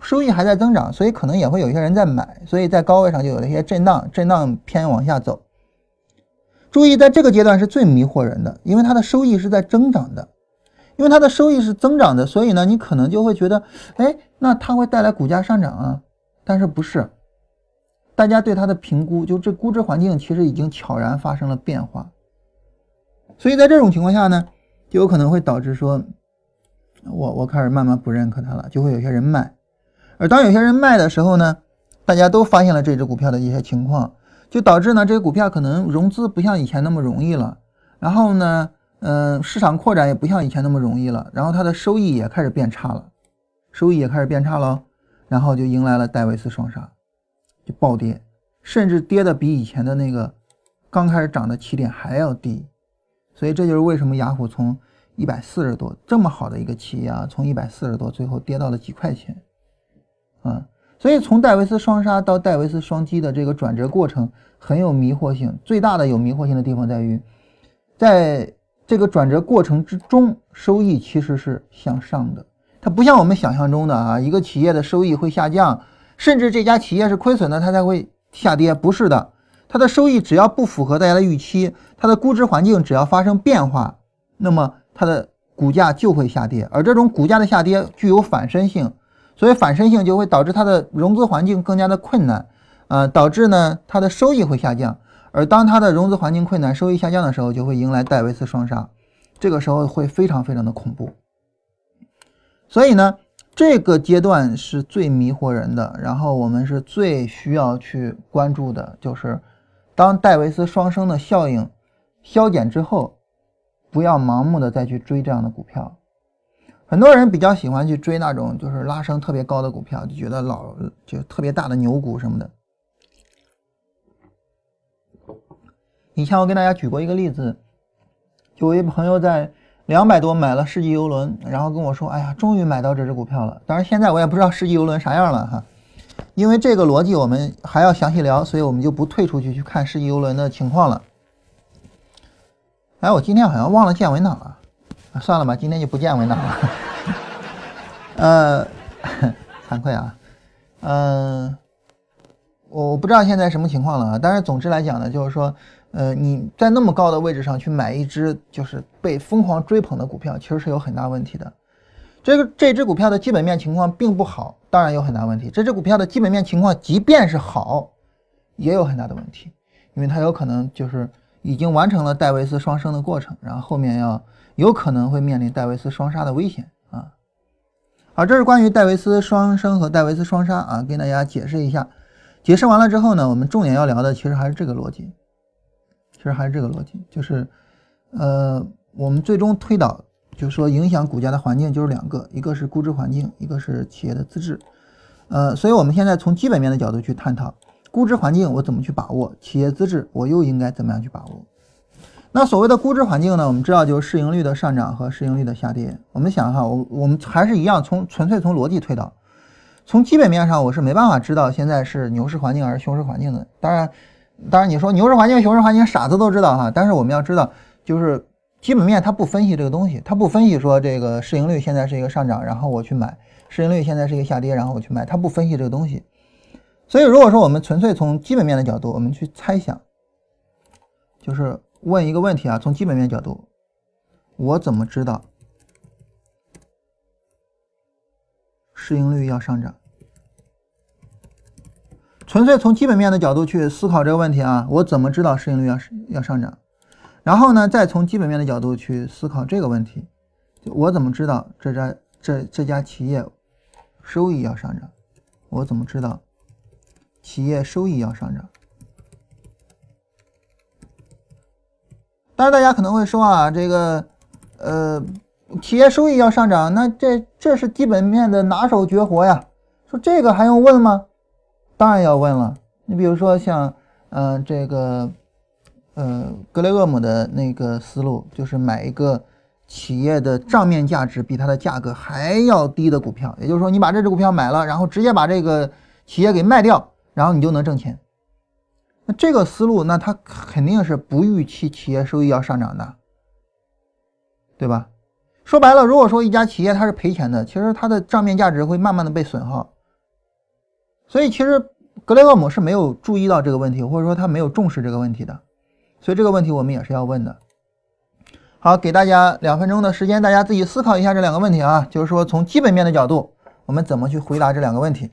收益还在增长，所以可能也会有些人在买，所以在高位上就有了一些震荡，震荡偏往下走。注意，在这个阶段是最迷惑人的，因为它的收益是在增长的。因为它的收益是增长的，所以呢，你可能就会觉得，哎，那它会带来股价上涨啊。但是不是，大家对它的评估，就这估值环境其实已经悄然发生了变化，所以在这种情况下呢，就有可能会导致说，我我开始慢慢不认可它了，就会有些人卖，而当有些人卖的时候呢，大家都发现了这只股票的一些情况，就导致呢这个股票可能融资不像以前那么容易了，然后呢，嗯，市场扩展也不像以前那么容易了，然后它的收益也开始变差了，收益也开始变差了。然后就迎来了戴维斯双杀，就暴跌，甚至跌的比以前的那个刚开始涨的起点还要低，所以这就是为什么雅虎从一百四十多这么好的一个企业啊，从一百四十多最后跌到了几块钱，啊，所以从戴维斯双杀到戴维斯双击的这个转折过程很有迷惑性，最大的有迷惑性的地方在于，在这个转折过程之中，收益其实是向上的。它不像我们想象中的啊，一个企业的收益会下降，甚至这家企业是亏损的，它才会下跌。不是的，它的收益只要不符合大家的预期，它的估值环境只要发生变化，那么它的股价就会下跌。而这种股价的下跌具有反身性，所以反身性就会导致它的融资环境更加的困难，啊，导致呢它的收益会下降。而当它的融资环境困难、收益下降的时候，就会迎来戴维斯双杀，这个时候会非常非常的恐怖。所以呢，这个阶段是最迷惑人的，然后我们是最需要去关注的，就是当戴维斯双升的效应消减之后，不要盲目的再去追这样的股票。很多人比较喜欢去追那种就是拉升特别高的股票，就觉得老就特别大的牛股什么的。以前我跟大家举过一个例子，就我一朋友在。两百多买了世纪游轮，然后跟我说：“哎呀，终于买到这只股票了。”当然，现在我也不知道世纪游轮啥样了哈，因为这个逻辑我们还要详细聊，所以我们就不退出去去看世纪游轮的情况了。哎，我今天好像忘了建文档了，算了吧，今天就不见文档了。呃，惭愧啊，嗯，我我不知道现在什么情况了啊。但是总之来讲呢，就是说，呃，你在那么高的位置上去买一只就是被疯狂追捧的股票，其实是有很大问题的。这个这只股票的基本面情况并不好，当然有很大问题。这只股票的基本面情况即便是好，也有很大的问题，因为它有可能就是已经完成了戴维斯双升的过程，然后后面要有可能会面临戴维斯双杀的危险啊。好，这是关于戴维斯双升和戴维斯双杀啊，跟大家解释一下。解释完了之后呢，我们重点要聊的其实还是这个逻辑，实还是这个逻辑，就是呃，我们最终推导，就是说影响股价的环境就是两个，一个是估值环境，一个是企业的资质。呃，所以我们现在从基本面的角度去探讨估值环境我怎么去把握，企业资质我又应该怎么样去把握。那所谓的估值环境呢？我们知道就是市盈率的上涨和市盈率的下跌。我们想哈，我我们还是一样，从纯粹从逻辑推导，从基本面上我是没办法知道现在是牛市环境还是熊市环境的。当然，当然你说牛市环境、熊市环境，傻子都知道哈。但是我们要知道，就是基本面它不分析这个东西，它不分析说这个市盈率现在是一个上涨，然后我去买；市盈率现在是一个下跌，然后我去买，它不分析这个东西。所以如果说我们纯粹从基本面的角度，我们去猜想，就是。问一个问题啊，从基本面角度，我怎么知道市盈率要上涨？纯粹从基本面的角度去思考这个问题啊，我怎么知道市盈率要要上涨？然后呢，再从基本面的角度去思考这个问题，我怎么知道这家这这家企业收益要上涨？我怎么知道企业收益要上涨？当然，大家可能会说啊，这个，呃，企业收益要上涨，那这这是基本面的拿手绝活呀。说这个还用问吗？当然要问了。你比如说像，嗯，这个，呃，格雷厄姆的那个思路，就是买一个企业的账面价值比它的价格还要低的股票，也就是说，你把这只股票买了，然后直接把这个企业给卖掉，然后你就能挣钱。那这个思路，那他肯定是不预期企业收益要上涨的，对吧？说白了，如果说一家企业它是赔钱的，其实它的账面价值会慢慢的被损耗。所以其实格雷厄姆是没有注意到这个问题，或者说他没有重视这个问题的。所以这个问题我们也是要问的。好，给大家两分钟的时间，大家自己思考一下这两个问题啊，就是说从基本面的角度，我们怎么去回答这两个问题。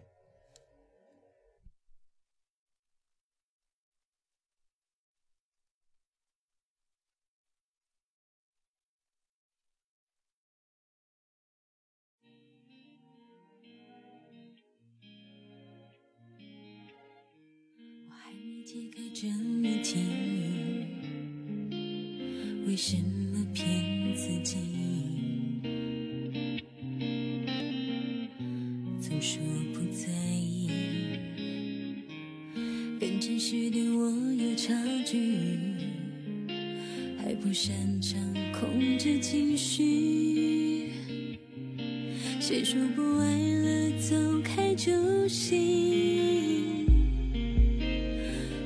谁说不爱了，走开就行？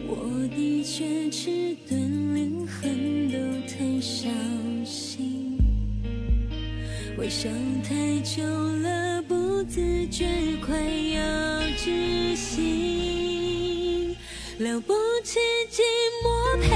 我的确迟钝，连恨都太小心。微笑太久了，不自觉快要窒息。了不起寂寞陪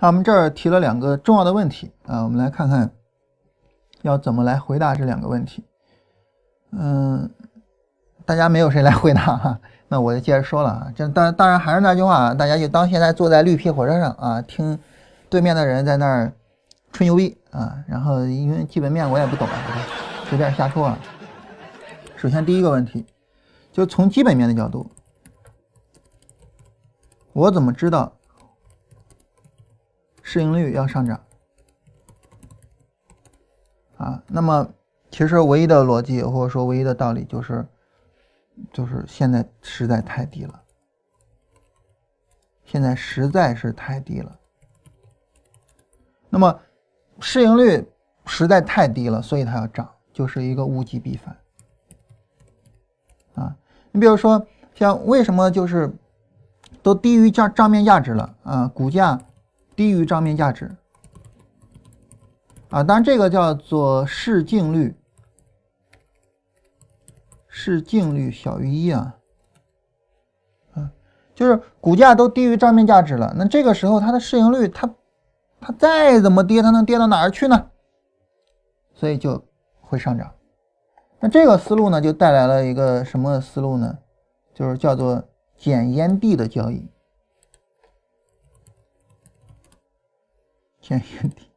好，我们这儿提了两个重要的问题啊，我们来看看要怎么来回答这两个问题。嗯，大家没有谁来回答哈，那我就接着说了啊。这当当然还是那句话啊，大家就当现在坐在绿皮火车上啊，听对面的人在那儿吹牛逼啊。然后因为基本面我也不懂，我随便瞎说啊。首先第一个问题，就从基本面的角度，我怎么知道市盈率要上涨？啊，那么其实唯一的逻辑或者说唯一的道理就是，就是现在实在太低了，现在实在是太低了。那么市盈率实在太低了，所以它要涨，就是一个物极必反啊。你比如说，像为什么就是都低于价账面价值了啊？股价低于账面价值啊，当然这个叫做市净率。市净率小于一啊，啊，就是股价都低于账面价值了，那这个时候它的市盈率，它它再怎么跌，它能跌到哪儿去呢？所以就会上涨。那这个思路呢，就带来了一个什么思路呢？就是叫做捡烟蒂的交易，捡烟蒂，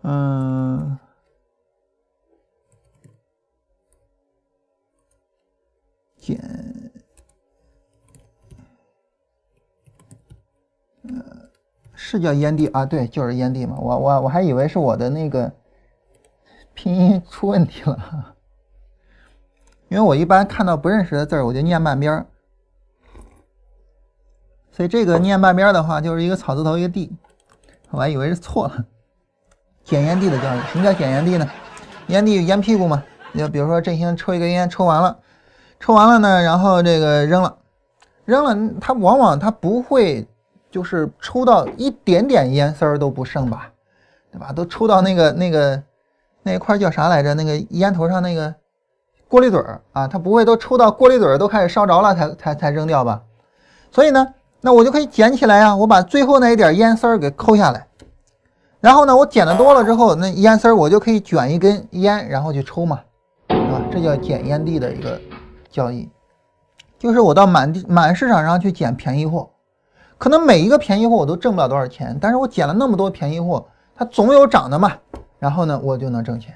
嗯。减，呃，是叫烟蒂啊？对，就是烟蒂嘛。我我我还以为是我的那个拼音出问题了，因为我一般看到不认识的字儿，我就念半边儿，所以这个念半边儿的话，就是一个草字头一个地，我还以为是错了。捡烟蒂的教育，什么叫捡烟蒂呢？烟蒂烟屁股嘛。就比如说振兴抽一根烟，抽完了。抽完了呢，然后这个扔了，扔了，它往往它不会就是抽到一点点烟丝儿都不剩吧，对吧？都抽到那个那个那一块叫啥来着？那个烟头上那个过滤嘴儿啊，它不会都抽到过滤嘴儿都开始烧着了才才才扔掉吧？所以呢，那我就可以捡起来呀，我把最后那一点烟丝儿给抠下来，然后呢，我捡的多了之后，那烟丝儿我就可以卷一根烟，然后去抽嘛，对吧？这叫捡烟蒂的一个。交易就是我到满地满市场上去捡便宜货，可能每一个便宜货我都挣不了多少钱，但是我捡了那么多便宜货，它总有涨的嘛，然后呢我就能挣钱。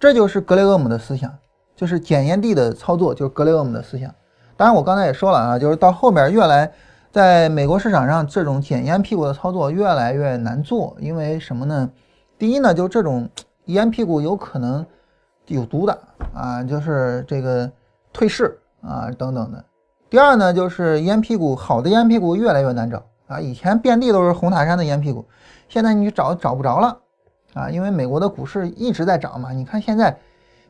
这就是格雷厄姆的思想，就是捡烟蒂的操作，就是格雷厄姆的思想。当然我刚才也说了啊，就是到后面越来在美国市场上这种捡烟屁股的操作越来越难做，因为什么呢？第一呢，就这种烟屁股有可能有毒的啊，就是这个。退市啊，等等的。第二呢，就是烟屁股，好的烟屁股越来越难找啊。以前遍地都是红塔山的烟屁股，现在你找找不着了啊。因为美国的股市一直在涨嘛，你看现在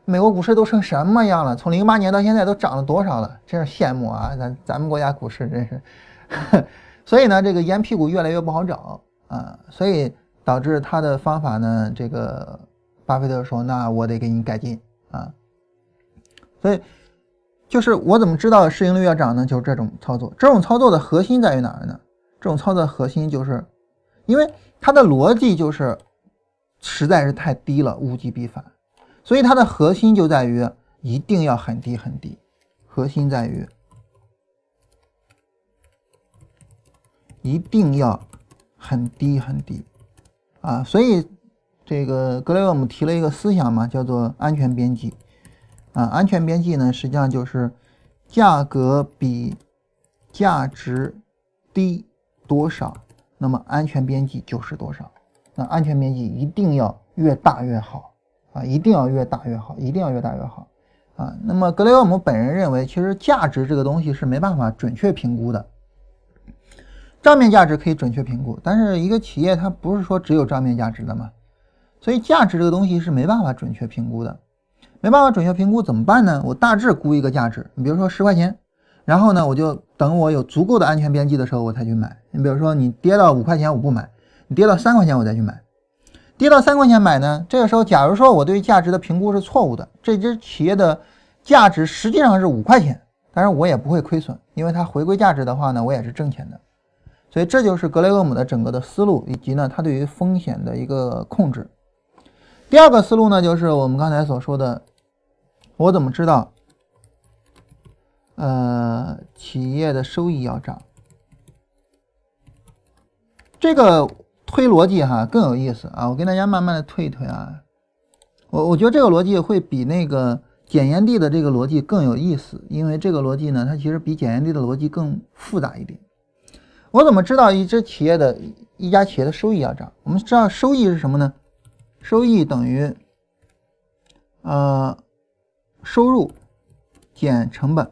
美国股市都成什么样了？从零八年到现在都涨了多少了？真是羡慕啊！咱咱们国家股市真是。所以呢，这个烟屁股越来越不好找啊，所以导致他的方法呢，这个巴菲特说，那我得给你改进啊，所以。就是我怎么知道市盈率要涨呢？就是这种操作，这种操作的核心在于哪儿呢？这种操作核心就是，因为它的逻辑就是实在是太低了，物极必反，所以它的核心就在于一定要很低很低，核心在于一定要很低很低啊！所以这个格雷厄姆提了一个思想嘛，叫做安全边际。啊，安全边际呢，实际上就是价格比价值低多少，那么安全边际就是多少。那安全边际一定要越大越好啊，一定要越大越好，一定要越大越好啊。那么格雷厄姆本人认为，其实价值这个东西是没办法准确评估的，账面价值可以准确评估，但是一个企业它不是说只有账面价值的嘛，所以价值这个东西是没办法准确评估的。没办法准确评估怎么办呢？我大致估一个价值，你比如说十块钱，然后呢，我就等我有足够的安全边际的时候，我才去买。你比如说你跌到五块钱我不买，你跌到三块钱我再去买。跌到三块钱买呢，这个时候假如说我对价值的评估是错误的，这只企业的价值实际上是五块钱，当然我也不会亏损，因为它回归价值的话呢，我也是挣钱的。所以这就是格雷厄姆的整个的思路，以及呢他对于风险的一个控制。第二个思路呢，就是我们刚才所说的。我怎么知道？呃，企业的收益要涨，这个推逻辑哈更有意思啊！我跟大家慢慢的推一推啊。我我觉得这个逻辑会比那个检验地的这个逻辑更有意思，因为这个逻辑呢，它其实比检验地的逻辑更复杂一点。我怎么知道一只企业的一家企业的收益要涨？我们知道收益是什么呢？收益等于，呃。收入减成本。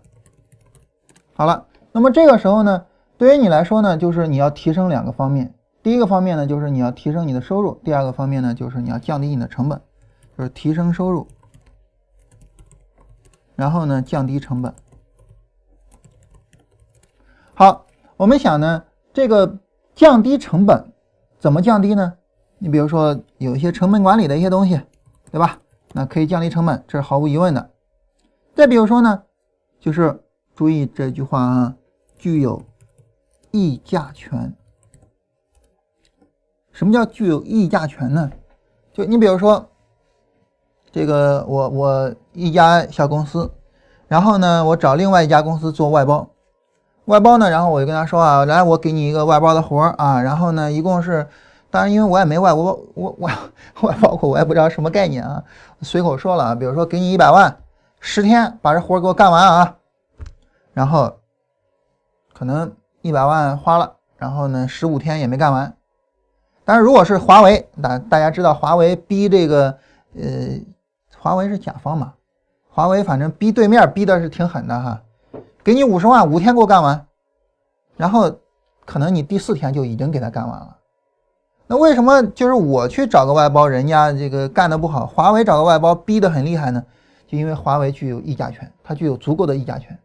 好了，那么这个时候呢，对于你来说呢，就是你要提升两个方面。第一个方面呢，就是你要提升你的收入；第二个方面呢，就是你要降低你的成本，就是提升收入，然后呢，降低成本。好，我们想呢，这个降低成本怎么降低呢？你比如说有一些成本管理的一些东西，对吧？那可以降低成本，这是毫无疑问的。再比如说呢，就是注意这句话啊，具有议价权。什么叫具有议价权呢？就你比如说，这个我我一家小公司，然后呢，我找另外一家公司做外包，外包呢，然后我就跟他说啊，来，我给你一个外包的活儿啊，然后呢，一共是，当然因为我也没外我我我 外包过，我也不知道什么概念啊，随口说了啊，比如说给你一百万，十天把这活儿给我干完啊，然后可能一百万花了，然后呢，十五天也没干完。但是如果是华为，大大家知道华为逼这个，呃，华为是甲方嘛？华为反正逼对面逼的是挺狠的哈，给你五十万，五天给我干完，然后可能你第四天就已经给他干完了。那为什么就是我去找个外包，人家这个干的不好，华为找个外包逼得很厉害呢？就因为华为具有议价权，它具有足够的议价权。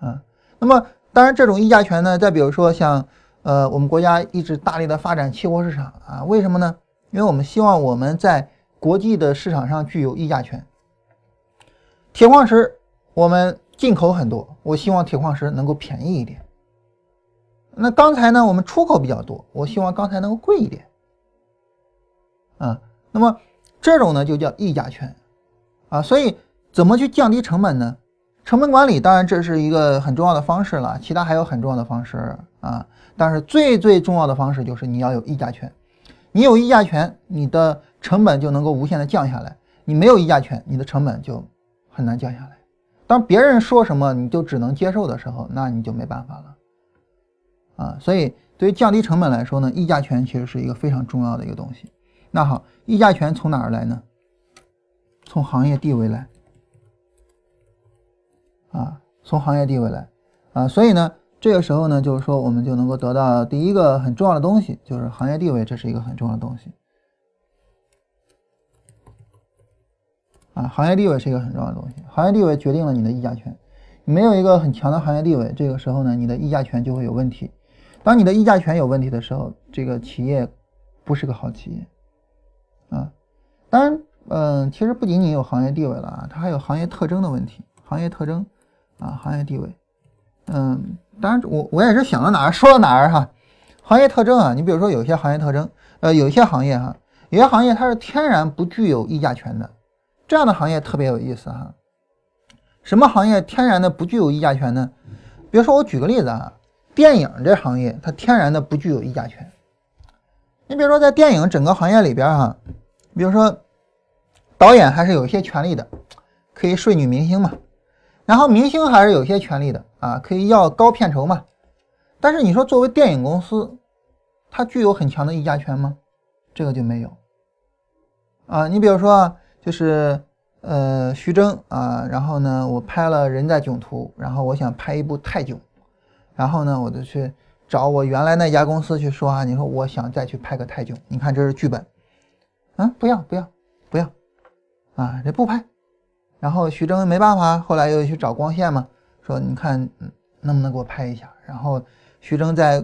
啊，那么当然这种议价权呢，再比如说像。呃，我们国家一直大力的发展期货市场啊，为什么呢？因为我们希望我们在国际的市场上具有议价权。铁矿石我们进口很多，我希望铁矿石能够便宜一点。那钢材呢，我们出口比较多，我希望钢材能够贵一点。啊，那么这种呢就叫议价权啊。所以怎么去降低成本呢？成本管理当然这是一个很重要的方式了，其他还有很重要的方式啊。但是最最重要的方式就是你要有议价权，你有议价权，你的成本就能够无限的降下来；你没有议价权，你的成本就很难降下来。当别人说什么你就只能接受的时候，那你就没办法了啊！所以对于降低成本来说呢，议价权其实是一个非常重要的一个东西。那好，议价权从哪儿来呢？从行业地位来啊，从行业地位来啊，所以呢。这个时候呢，就是说我们就能够得到第一个很重要的东西，就是行业地位，这是一个很重要的东西。啊，行业地位是一个很重要的东西，行业地位决定了你的议价权。没有一个很强的行业地位，这个时候呢，你的议价权就会有问题。当你的议价权有问题的时候，这个企业不是个好企业。啊，当然，嗯，其实不仅仅有行业地位了啊，它还有行业特征的问题，行业特征啊，行业地位，嗯。当然，我我也是想到哪儿说到哪儿哈。行业特征啊，你比如说有些行业特征，呃，有些行业哈，有些行业它是天然不具有议价权的，这样的行业特别有意思哈。什么行业天然的不具有议价权呢？比如说我举个例子啊，电影这行业它天然的不具有议价权。你比如说在电影整个行业里边哈，比如说导演还是有一些权利的，可以睡女明星嘛。然后明星还是有些权利的啊，可以要高片酬嘛。但是你说作为电影公司，它具有很强的议价权吗？这个就没有啊。你比如说，就是呃徐峥啊，然后呢我拍了《人在囧途》，然后我想拍一部泰囧，然后呢我就去找我原来那家公司去说啊，你说我想再去拍个泰囧，你看这是剧本，啊不要不要不要啊，这不拍。然后徐峥没办法，后来又去找光线嘛，说你看能不能给我拍一下。然后徐峥在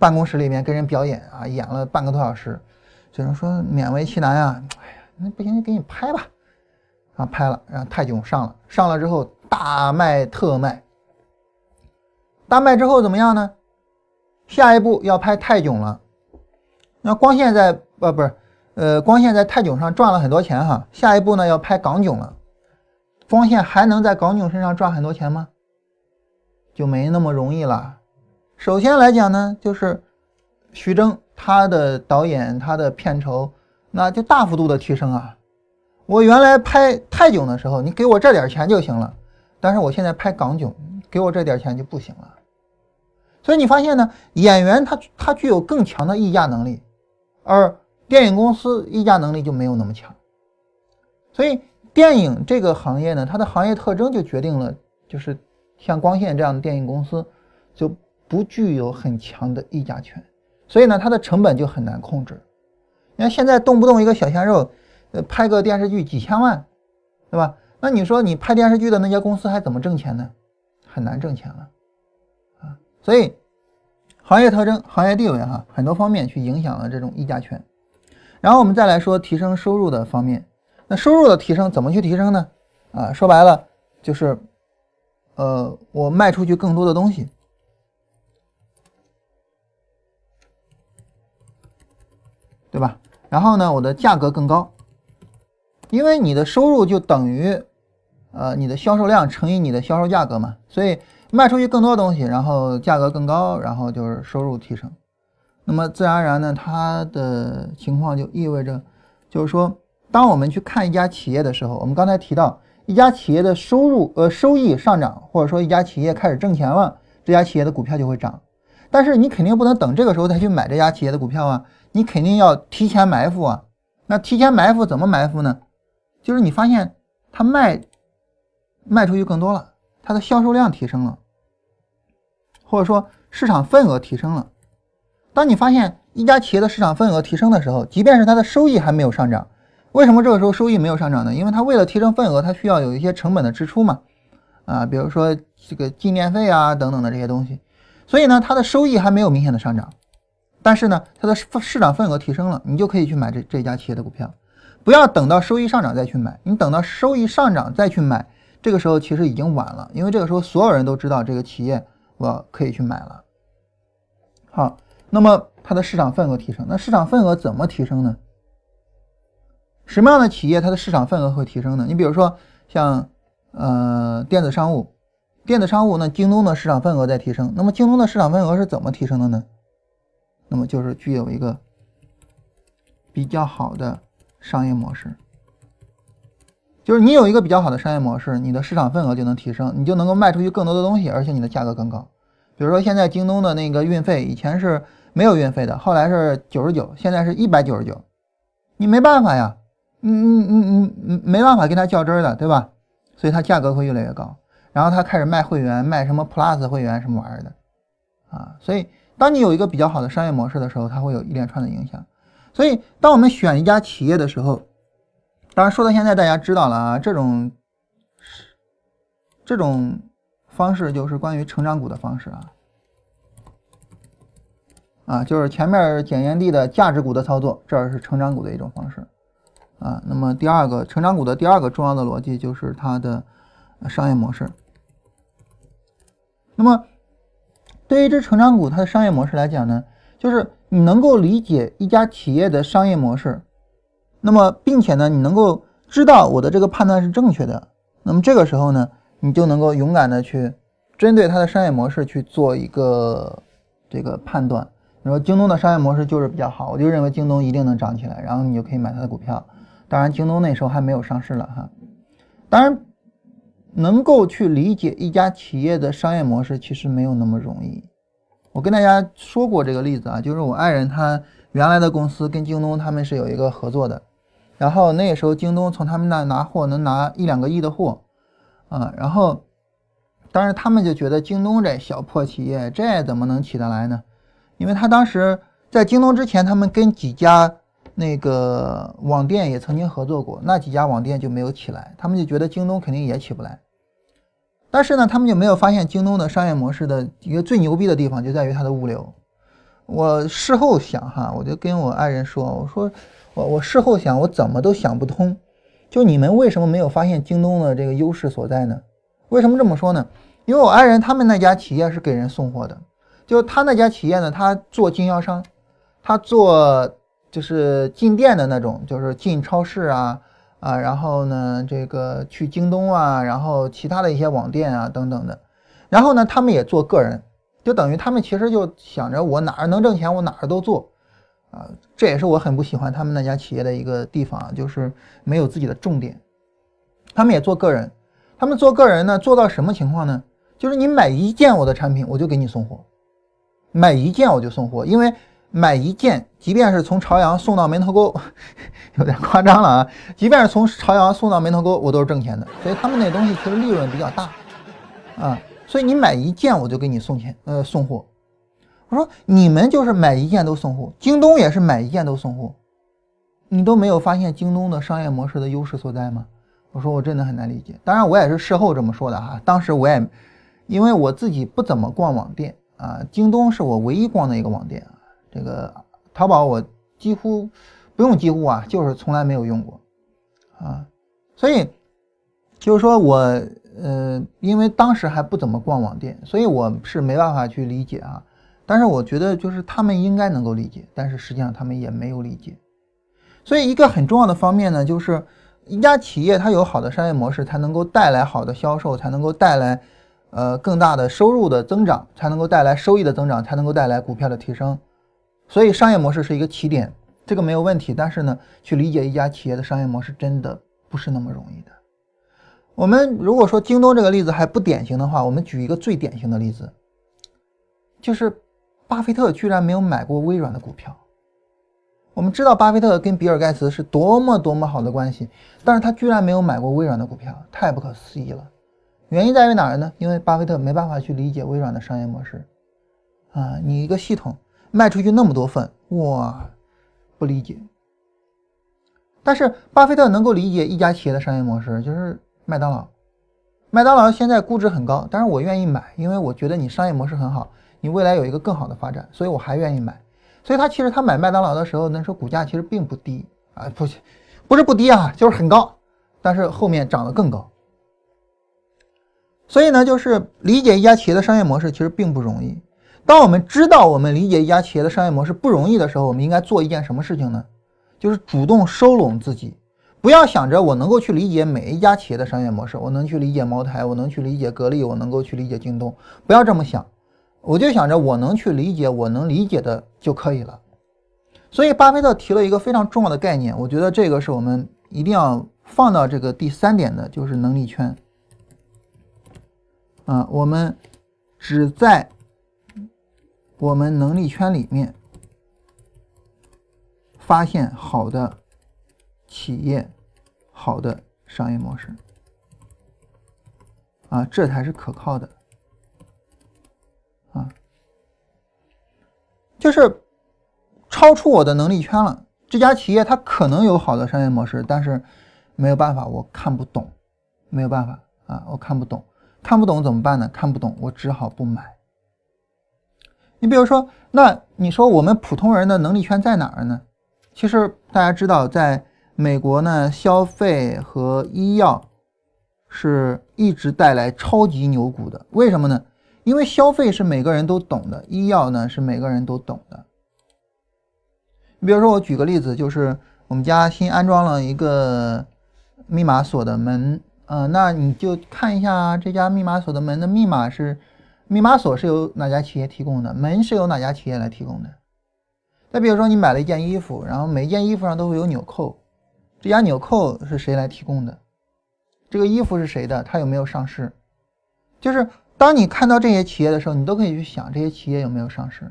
办公室里面跟人表演啊，演了半个多小时，只能说勉为其难啊。哎呀，那不行就给你拍吧。啊，拍了，然后泰囧上了，上了之后大卖特卖。大卖之后怎么样呢？下一步要拍泰囧了。那光线在呃不是呃光线在泰囧上赚了很多钱哈，下一步呢要拍港囧了。光线还能在港囧身上赚很多钱吗？就没那么容易了。首先来讲呢，就是徐峥他的导演他的片酬那就大幅度的提升啊。我原来拍泰囧的时候，你给我这点钱就行了，但是我现在拍港囧，给我这点钱就不行了。所以你发现呢，演员他他具有更强的议价能力，而电影公司议价能力就没有那么强。所以。电影这个行业呢，它的行业特征就决定了，就是像光线这样的电影公司就不具有很强的议价权，所以呢，它的成本就很难控制。你看现在动不动一个小鲜肉，呃，拍个电视剧几千万，对吧？那你说你拍电视剧的那些公司还怎么挣钱呢？很难挣钱了，啊，所以行业特征、行业地位哈，很多方面去影响了这种议价权。然后我们再来说提升收入的方面，那收入的提升怎么去提升呢？啊，说白了就是，呃，我卖出去更多的东西，对吧？然后呢，我的价格更高，因为你的收入就等于，呃，你的销售量乘以你的销售价格嘛，所以卖出去更多东西，然后价格更高，然后就是收入提升。那么自然而然呢，它的情况就意味着，就是说，当我们去看一家企业的时候，我们刚才提到一家企业的收入呃收益上涨，或者说一家企业开始挣钱了，这家企业的股票就会涨。但是你肯定不能等这个时候再去买这家企业的股票啊，你肯定要提前埋伏啊。那提前埋伏怎么埋伏呢？就是你发现它卖卖出去更多了，它的销售量提升了，或者说市场份额提升了。当你发现一家企业的市场份额提升的时候，即便是它的收益还没有上涨，为什么这个时候收益没有上涨呢？因为它为了提升份额，它需要有一些成本的支出嘛，啊，比如说这个进店费啊等等的这些东西，所以呢，它的收益还没有明显的上涨，但是呢，它的市场份额提升了，你就可以去买这这家企业的股票，不要等到收益上涨再去买，你等到收益上涨再去买，这个时候其实已经晚了，因为这个时候所有人都知道这个企业我可以去买了，好。那么它的市场份额提升，那市场份额怎么提升呢？什么样的企业它的市场份额会提升呢？你比如说像呃电子商务，电子商务那京东的市场份额在提升，那么京东的市场份额是怎么提升的呢？那么就是具有一个比较好的商业模式，就是你有一个比较好的商业模式，你的市场份额就能提升，你就能够卖出去更多的东西，而且你的价格更高。比如说现在京东的那个运费以前是。没有运费的，后来是九十九，现在是一百九十九，你没办法呀，你你你你你没办法跟他较真的，对吧？所以它价格会越来越高，然后他开始卖会员，卖什么 Plus 会员什么玩意儿的，啊，所以当你有一个比较好的商业模式的时候，它会有一连串的影响。所以当我们选一家企业的时候，当然说到现在大家知道了啊，这种这种方式就是关于成长股的方式啊。啊，就是前面检验地的价值股的操作，这儿是成长股的一种方式，啊，那么第二个成长股的第二个重要的逻辑就是它的商业模式。那么对于一只成长股，它的商业模式来讲呢，就是你能够理解一家企业的商业模式，那么并且呢，你能够知道我的这个判断是正确的，那么这个时候呢，你就能够勇敢的去针对它的商业模式去做一个这个判断。你说京东的商业模式就是比较好，我就认为京东一定能涨起来，然后你就可以买它的股票。当然，京东那时候还没有上市了哈。当然，能够去理解一家企业的商业模式其实没有那么容易。我跟大家说过这个例子啊，就是我爱人他原来的公司跟京东他们是有一个合作的，然后那个时候京东从他们那拿货能拿一两个亿的货啊，然后当然他们就觉得京东这小破企业这怎么能起得来呢？因为他当时在京东之前，他们跟几家那个网店也曾经合作过，那几家网店就没有起来，他们就觉得京东肯定也起不来。但是呢，他们就没有发现京东的商业模式的一个最牛逼的地方就在于它的物流。我事后想哈，我就跟我爱人说，我说我我事后想，我怎么都想不通，就你们为什么没有发现京东的这个优势所在呢？为什么这么说呢？因为我爱人他们那家企业是给人送货的。就他那家企业呢，他做经销商，他做就是进店的那种，就是进超市啊啊，然后呢，这个去京东啊，然后其他的一些网店啊等等的，然后呢，他们也做个人，就等于他们其实就想着我哪儿能挣钱，我哪儿都做啊，这也是我很不喜欢他们那家企业的一个地方，就是没有自己的重点。他们也做个人，他们做个人呢，做到什么情况呢？就是你买一件我的产品，我就给你送货。买一件我就送货，因为买一件，即便是从朝阳送到门头沟，有点夸张了啊。即便是从朝阳送到门头沟，我都是挣钱的，所以他们那东西其实利润比较大啊。所以你买一件我就给你送钱，呃，送货。我说你们就是买一件都送货，京东也是买一件都送货，你都没有发现京东的商业模式的优势所在吗？我说我真的很难理解。当然我也是事后这么说的哈，当时我也因为我自己不怎么逛网店啊，京东是我唯一逛的一个网店，这个淘宝我几乎不用几乎啊，就是从来没有用过啊，所以就是说我呃，因为当时还不怎么逛网店，所以我是没办法去理解啊。但是我觉得，就是他们应该能够理解，但是实际上他们也没有理解。所以一个很重要的方面呢，就是一家企业它有好的商业模式，才能够带来好的销售，才能够带来呃更大的收入的增长，才能够带来收益的增长，才能够带来股票的提升。所以商业模式是一个起点，这个没有问题。但是呢，去理解一家企业的商业模式真的不是那么容易的。我们如果说京东这个例子还不典型的话，我们举一个最典型的例子，就是。巴菲特居然没有买过微软的股票。我们知道巴菲特跟比尔盖茨是多么多么好的关系，但是他居然没有买过微软的股票，太不可思议了。原因在于哪儿呢？因为巴菲特没办法去理解微软的商业模式。啊，你一个系统卖出去那么多份，哇，不理解。但是巴菲特能够理解一家企业的商业模式，就是麦当劳。麦当劳现在估值很高，但是我愿意买，因为我觉得你商业模式很好。你未来有一个更好的发展，所以我还愿意买。所以他其实他买麦当劳的时候，那时候股价其实并不低啊，不，不是不低啊，就是很高，但是后面涨得更高。所以呢，就是理解一家企业的商业模式其实并不容易。当我们知道我们理解一家企业的商业模式不容易的时候，我们应该做一件什么事情呢？就是主动收拢自己，不要想着我能够去理解每一家企业的商业模式，我能去理解茅台，我能去理解格力，我能够去理解京东，不要这么想。我就想着我能去理解我能理解的就可以了，所以巴菲特提了一个非常重要的概念，我觉得这个是我们一定要放到这个第三点的，就是能力圈。啊，我们只在我们能力圈里面发现好的企业、好的商业模式，啊，这才是可靠的。啊，就是超出我的能力圈了。这家企业它可能有好的商业模式，但是没有办法，我看不懂，没有办法啊，我看不懂，看不懂怎么办呢？看不懂，我只好不买。你比如说，那你说我们普通人的能力圈在哪儿呢？其实大家知道，在美国呢，消费和医药是一直带来超级牛股的。为什么呢？因为消费是每个人都懂的，医药呢是每个人都懂的。你比如说，我举个例子，就是我们家新安装了一个密码锁的门，呃，那你就看一下这家密码锁的门的密码是，密码锁是由哪家企业提供的，门是由哪家企业来提供的。再比如说，你买了一件衣服，然后每一件衣服上都会有纽扣，这家纽扣是谁来提供的？这个衣服是谁的？它有没有上市？就是。当你看到这些企业的时候，你都可以去想这些企业有没有上市。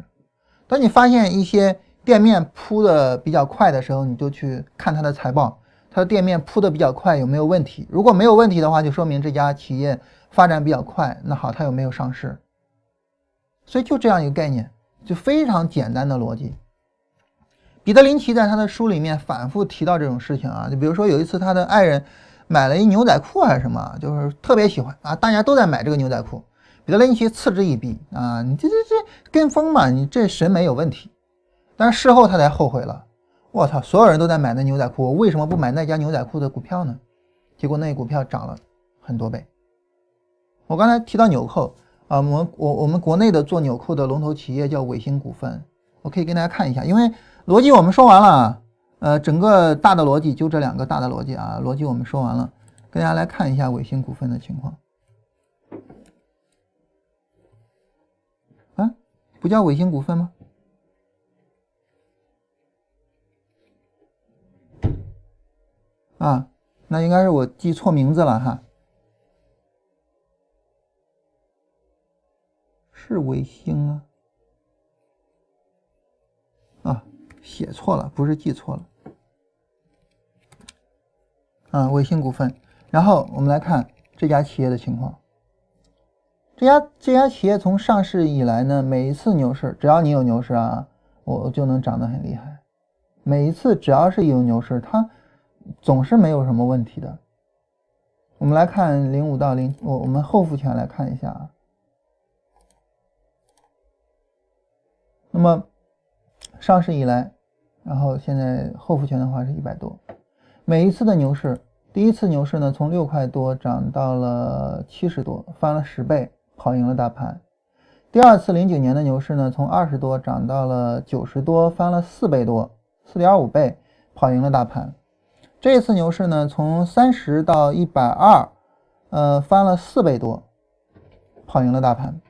当你发现一些店面铺的比较快的时候，你就去看它的财报，它的店面铺的比较快有没有问题？如果没有问题的话，就说明这家企业发展比较快。那好，它有没有上市？所以就这样一个概念，就非常简单的逻辑。彼得林奇在他的书里面反复提到这种事情啊，就比如说有一次他的爱人买了一牛仔裤还是什么，就是特别喜欢啊，大家都在买这个牛仔裤。彼得林奇嗤之以鼻啊，你这这这跟风嘛，你这审美有问题。但是事后他才后悔了，我操，所有人都在买那牛仔裤，我为什么不买那家牛仔裤的股票呢？结果那股票涨了很多倍。我刚才提到纽扣啊，我们我我们国内的做纽扣的龙头企业叫伟星股份，我可以跟大家看一下，因为逻辑我们说完了，呃，整个大的逻辑就这两个大的逻辑啊，逻辑我们说完了，跟大家来看一下伟星股份的情况。啊不叫伟星股份吗？啊，那应该是我记错名字了哈。是伟星啊？啊，写错了，不是记错了。啊，伟星股份。然后我们来看这家企业的情况。这家这家企业从上市以来呢，每一次牛市，只要你有牛市啊，我就能涨得很厉害。每一次只要是有牛市，它总是没有什么问题的。我们来看零五到零，我我们后复权来看一下啊。那么上市以来，然后现在后复权的话是一百多，每一次的牛市，第一次牛市呢从六块多涨到了七十多，翻了十倍。跑赢了大盘。第二次零九年的牛市呢，从二十多涨到了九十多，翻了四倍多，四点五倍，跑赢了大盘。这次牛市呢，从三十到一百二，呃，翻了四倍多，跑赢了大盘。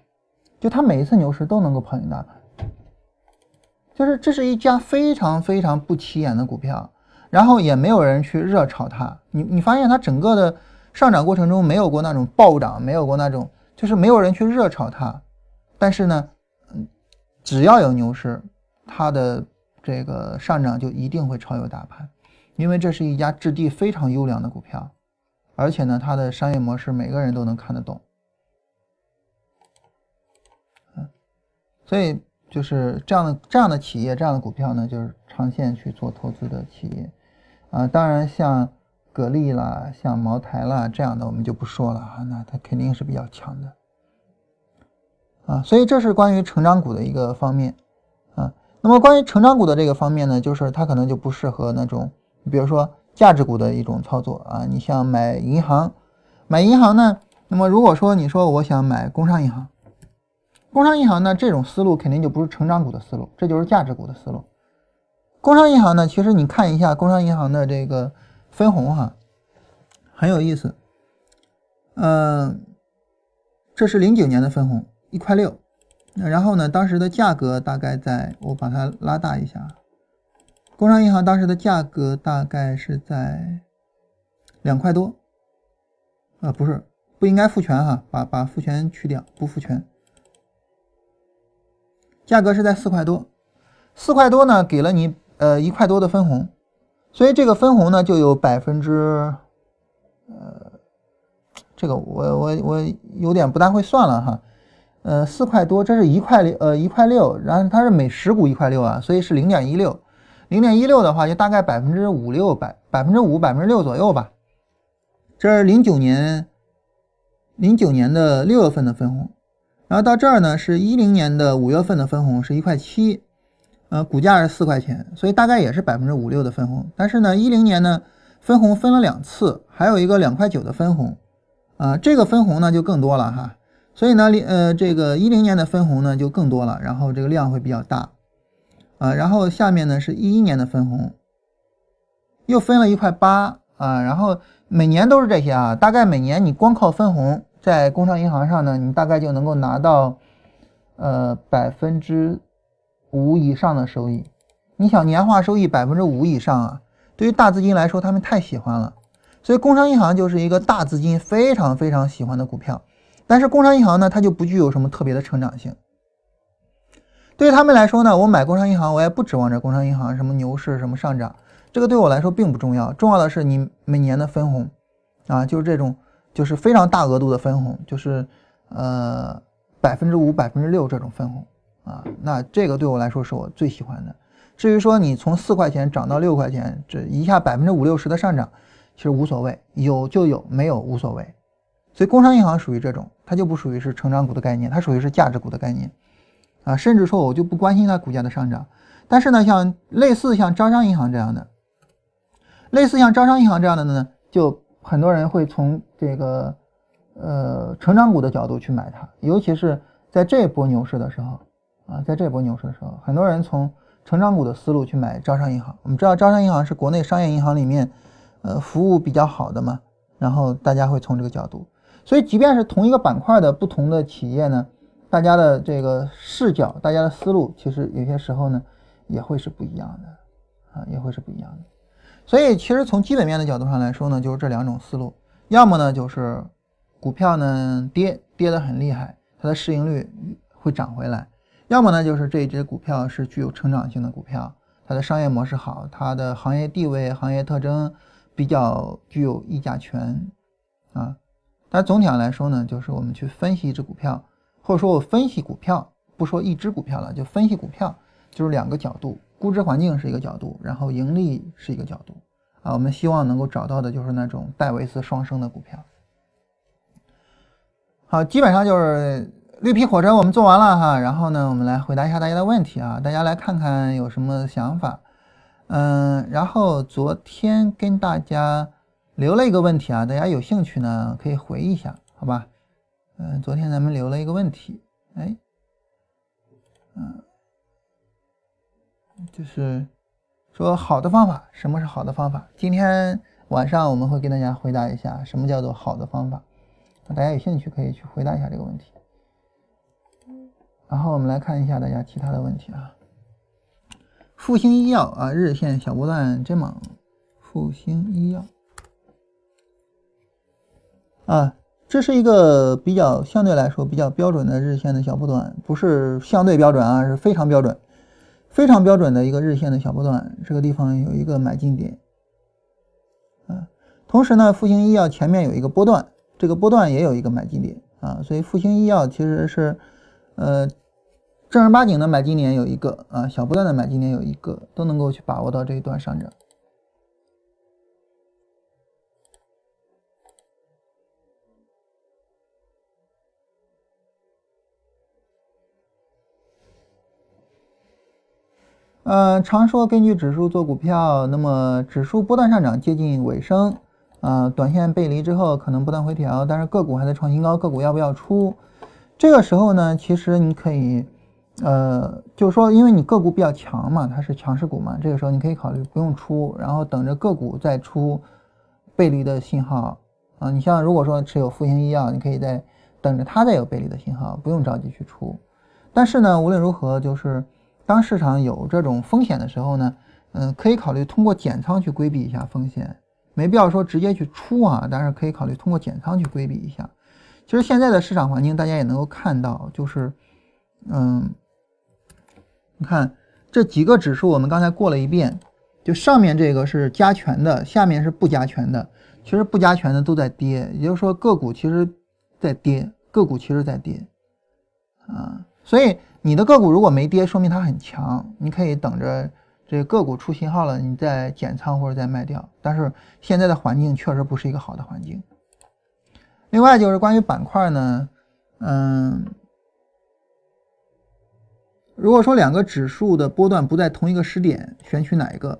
就它每一次牛市都能够跑赢大盘，就是这是一家非常非常不起眼的股票，然后也没有人去热炒它。你你发现它整个的上涨过程中没有过那种暴涨，没有过那种。就是没有人去热炒它，但是呢，嗯，只要有牛市，它的这个上涨就一定会超越大盘，因为这是一家质地非常优良的股票，而且呢，它的商业模式每个人都能看得懂，嗯，所以就是这样的这样的企业这样的股票呢，就是长线去做投资的企业，啊，当然像。格力啦，像茅台啦这样的，我们就不说了啊，那它肯定是比较强的啊，所以这是关于成长股的一个方面啊。那么关于成长股的这个方面呢，就是它可能就不适合那种，比如说价值股的一种操作啊。你像买银行，买银行呢，那么如果说你说我想买工商银行，工商银行呢这种思路肯定就不是成长股的思路，这就是价值股的思路。工商银行呢，其实你看一下工商银行的这个。分红哈，很有意思。嗯，这是零九年的分红，一块六。然后呢，当时的价格大概在，我把它拉大一下。工商银行当时的价格大概是在两块多。啊，不是，不应该复权哈，把把复权去掉，不复权。价格是在四块多，四块多呢，给了你呃一块多的分红。所以这个分红呢，就有百分之，呃，这个我我我有点不大会算了哈，呃，四块多，这是一块六，呃，一块六，然后它是每十股一块六啊，所以是零点一六，零点一六的话就大概百分之五六百百分之五百分之六左右吧。这是零九年，零九年的六月份的分红，然后到这儿呢是一零年的五月份的分红是一块七。呃，股价是四块钱，所以大概也是百分之五六的分红。但是呢，一零年呢，分红分了两次，还有一个两块九的分红，啊，这个分红呢就更多了哈。所以呢，呃，这个一零年的分红呢就更多了，然后这个量会比较大，啊，然后下面呢是一一年的分红，又分了一块八啊，然后每年都是这些啊，大概每年你光靠分红在工商银行上呢，你大概就能够拿到，呃，百分之。五以上的收益，你想年化收益百分之五以上啊？对于大资金来说，他们太喜欢了。所以工商银行就是一个大资金非常非常喜欢的股票。但是工商银行呢，它就不具有什么特别的成长性。对于他们来说呢，我买工商银行，我也不指望着工商银行什么牛市什么上涨，这个对我来说并不重要。重要的是你每年的分红啊，就是这种就是非常大额度的分红，就是呃百分之五、百分之六这种分红。啊，那这个对我来说是我最喜欢的。至于说你从四块钱涨到六块钱，这一下百分之五六十的上涨，其实无所谓，有就有，没有无所谓。所以工商银行属于这种，它就不属于是成长股的概念，它属于是价值股的概念。啊，甚至说我就不关心它股价的上涨。但是呢，像类似像招商银行这样的，类似像招商银行这样的呢，就很多人会从这个呃成长股的角度去买它，尤其是在这波牛市的时候。啊，在这波牛市的时候，很多人从成长股的思路去买招商银行。我们知道招商银行是国内商业银行里面，呃，服务比较好的嘛。然后大家会从这个角度，所以即便是同一个板块的不同的企业呢，大家的这个视角、大家的思路，其实有些时候呢也会是不一样的啊，也会是不一样的。所以其实从基本面的角度上来说呢，就是这两种思路，要么呢就是股票呢跌跌得很厉害，它的市盈率会涨回来。要么呢，就是这一只股票是具有成长性的股票，它的商业模式好，它的行业地位、行业特征比较具有议价权啊。但总体上来说呢，就是我们去分析一只股票，或者说我分析股票，不说一只股票了，就分析股票，就是两个角度，估值环境是一个角度，然后盈利是一个角度啊。我们希望能够找到的就是那种戴维斯双升的股票。好，基本上就是绿皮火车我们做完了哈，然后呢，我们来回答一下大家的问题啊，大家来看看有什么想法。嗯，然后昨天跟大家留了一个问题啊，大家有兴趣呢可以回一下，好吧？嗯，昨天咱们留了一个问题，哎，嗯，就是说好的方法，什么是好的方法？今天晚上我们会给大家回答一下什么叫做好的方法。大家有兴趣可以去回答一下这个问题。然后我们来看一下大家其他的问题啊。复星医药啊，日线小波段真猛。复星医药啊，这是一个比较相对来说比较标准的日线的小波段，不是相对标准啊，是非常标准，非常标准的一个日线的小波段。这个地方有一个买进点。啊，同时呢，复星医药前面有一个波段。这个波段也有一个买进点啊，所以复星医药其实是，呃，正儿八经的买进点有一个啊，小波段的买进点有一个，都能够去把握到这一段上涨。呃，常说根据指数做股票，那么指数波段上涨接近尾声。啊，短线背离之后可能不断回调，但是个股还在创新高，个股要不要出？这个时候呢，其实你可以，呃，就是说，因为你个股比较强嘛，它是强势股嘛，这个时候你可以考虑不用出，然后等着个股再出背离的信号啊。你像如果说持有复星医药，你可以在等着它再有背离的信号，不用着急去出。但是呢，无论如何，就是当市场有这种风险的时候呢，嗯，可以考虑通过减仓去规避一下风险。没必要说直接去出啊，但是可以考虑通过减仓去规避一下。其实现在的市场环境，大家也能够看到，就是，嗯，你看这几个指数，我们刚才过了一遍，就上面这个是加权的，下面是不加权的。其实不加权的都在跌，也就是说个股其实在跌，个股其实在跌啊。所以你的个股如果没跌，说明它很强，你可以等着。这个股出信号了，你再减仓或者再卖掉。但是现在的环境确实不是一个好的环境。另外就是关于板块呢，嗯，如果说两个指数的波段不在同一个时点，选取哪一个？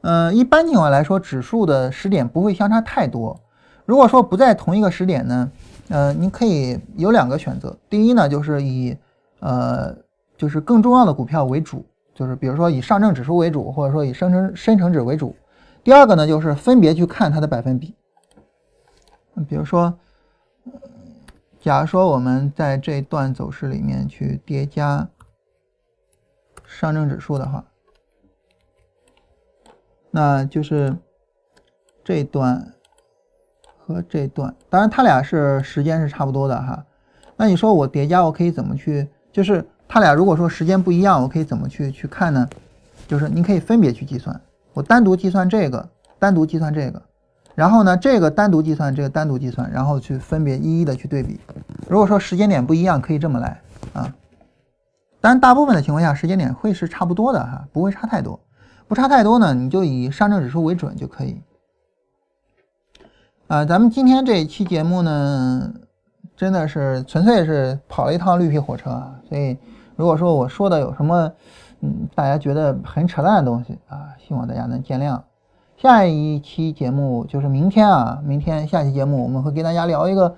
嗯，一般情况来说，指数的时点不会相差太多。如果说不在同一个时点呢，呃，你可以有两个选择。第一呢，就是以呃，就是更重要的股票为主。就是比如说以上证指数为主，或者说以深成深成指为主。第二个呢，就是分别去看它的百分比。比如说，假如说我们在这段走势里面去叠加上证指数的话，那就是这段和这段，当然它俩是时间是差不多的哈。那你说我叠加，我可以怎么去？就是。它俩如果说时间不一样，我可以怎么去去看呢？就是你可以分别去计算，我单独计算这个，单独计算这个，然后呢，这个单独计算，这个单独计算，然后去分别一一的去对比。如果说时间点不一样，可以这么来啊。当然，大部分的情况下，时间点会是差不多的哈，不会差太多。不差太多呢，你就以上证指数为准就可以。啊，咱们今天这一期节目呢，真的是纯粹是跑了一趟绿皮火车啊，所以。如果说我说的有什么，嗯，大家觉得很扯淡的东西啊，希望大家能见谅。下一期节目就是明天啊，明天下期节目我们会给大家聊一个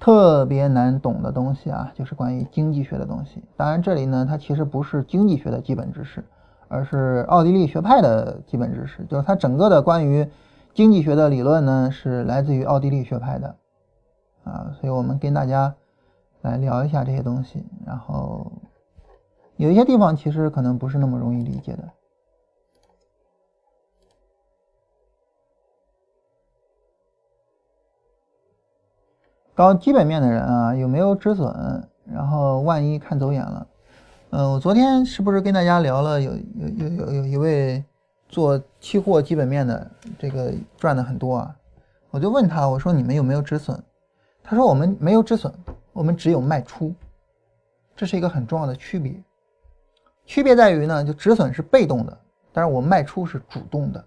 特别难懂的东西啊，就是关于经济学的东西。当然这里呢，它其实不是经济学的基本知识，而是奥地利学派的基本知识，就是它整个的关于经济学的理论呢是来自于奥地利学派的啊，所以我们跟大家来聊一下这些东西，然后。有一些地方其实可能不是那么容易理解的。搞基本面的人啊，有没有止损？然后万一看走眼了，嗯，我昨天是不是跟大家聊了？有有有有有一位做期货基本面的，这个赚的很多啊。我就问他，我说你们有没有止损？他说我们没有止损，我们只有卖出。这是一个很重要的区别，区别在于呢，就止损是被动的，但是我卖出是主动的。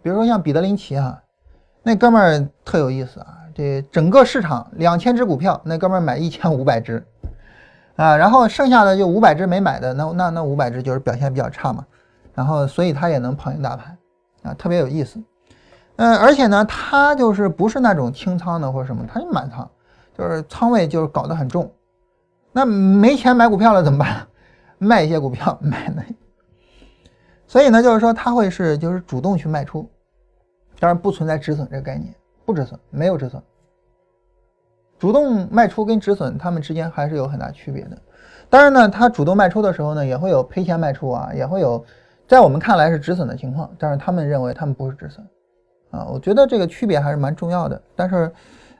比如说像彼得林奇啊，那哥们儿特有意思啊，这整个市场两千只股票，那哥们儿买一千五百只，啊，然后剩下的就五百只没买的，那那那五百只就是表现比较差嘛，然后所以他也能跑赢大盘，啊，特别有意思。嗯，而且呢，他就是不是那种清仓的或者什么，他就满仓，就是仓位就是搞得很重。那没钱买股票了怎么办？卖一些股票买那。所以呢，就是说他会是就是主动去卖出，当然不存在止损这个概念，不止损，没有止损。主动卖出跟止损，他们之间还是有很大区别的。当然呢，他主动卖出的时候呢，也会有赔钱卖出啊，也会有在我们看来是止损的情况，但是他们认为他们不是止损。啊，我觉得这个区别还是蛮重要的，但是，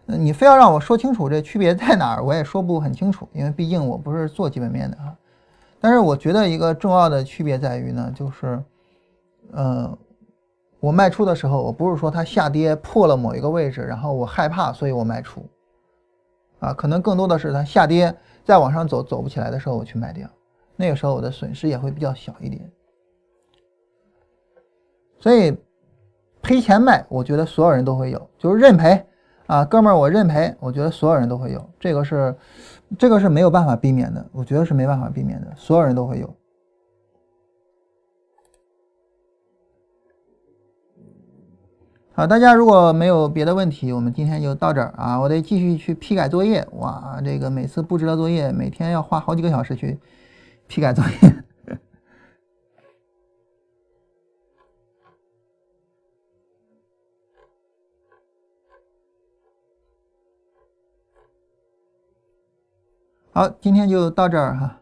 你非要让我说清楚这区别在哪儿，我也说不很清楚，因为毕竟我不是做基本面的啊。但是我觉得一个重要的区别在于呢，就是，呃，我卖出的时候，我不是说它下跌破了某一个位置，然后我害怕，所以我卖出，啊，可能更多的是它下跌再往上走走不起来的时候，我去卖掉，那个时候我的损失也会比较小一点，所以。赔钱卖，我觉得所有人都会有，就是认赔啊，哥们儿，我认赔，我觉得所有人都会有，这个是，这个是没有办法避免的，我觉得是没办法避免的，所有人都会有。好，大家如果没有别的问题，我们今天就到这儿啊，我得继续去批改作业，哇，这个每次布置的作业，每天要花好几个小时去批改作业。好，今天就到这儿哈。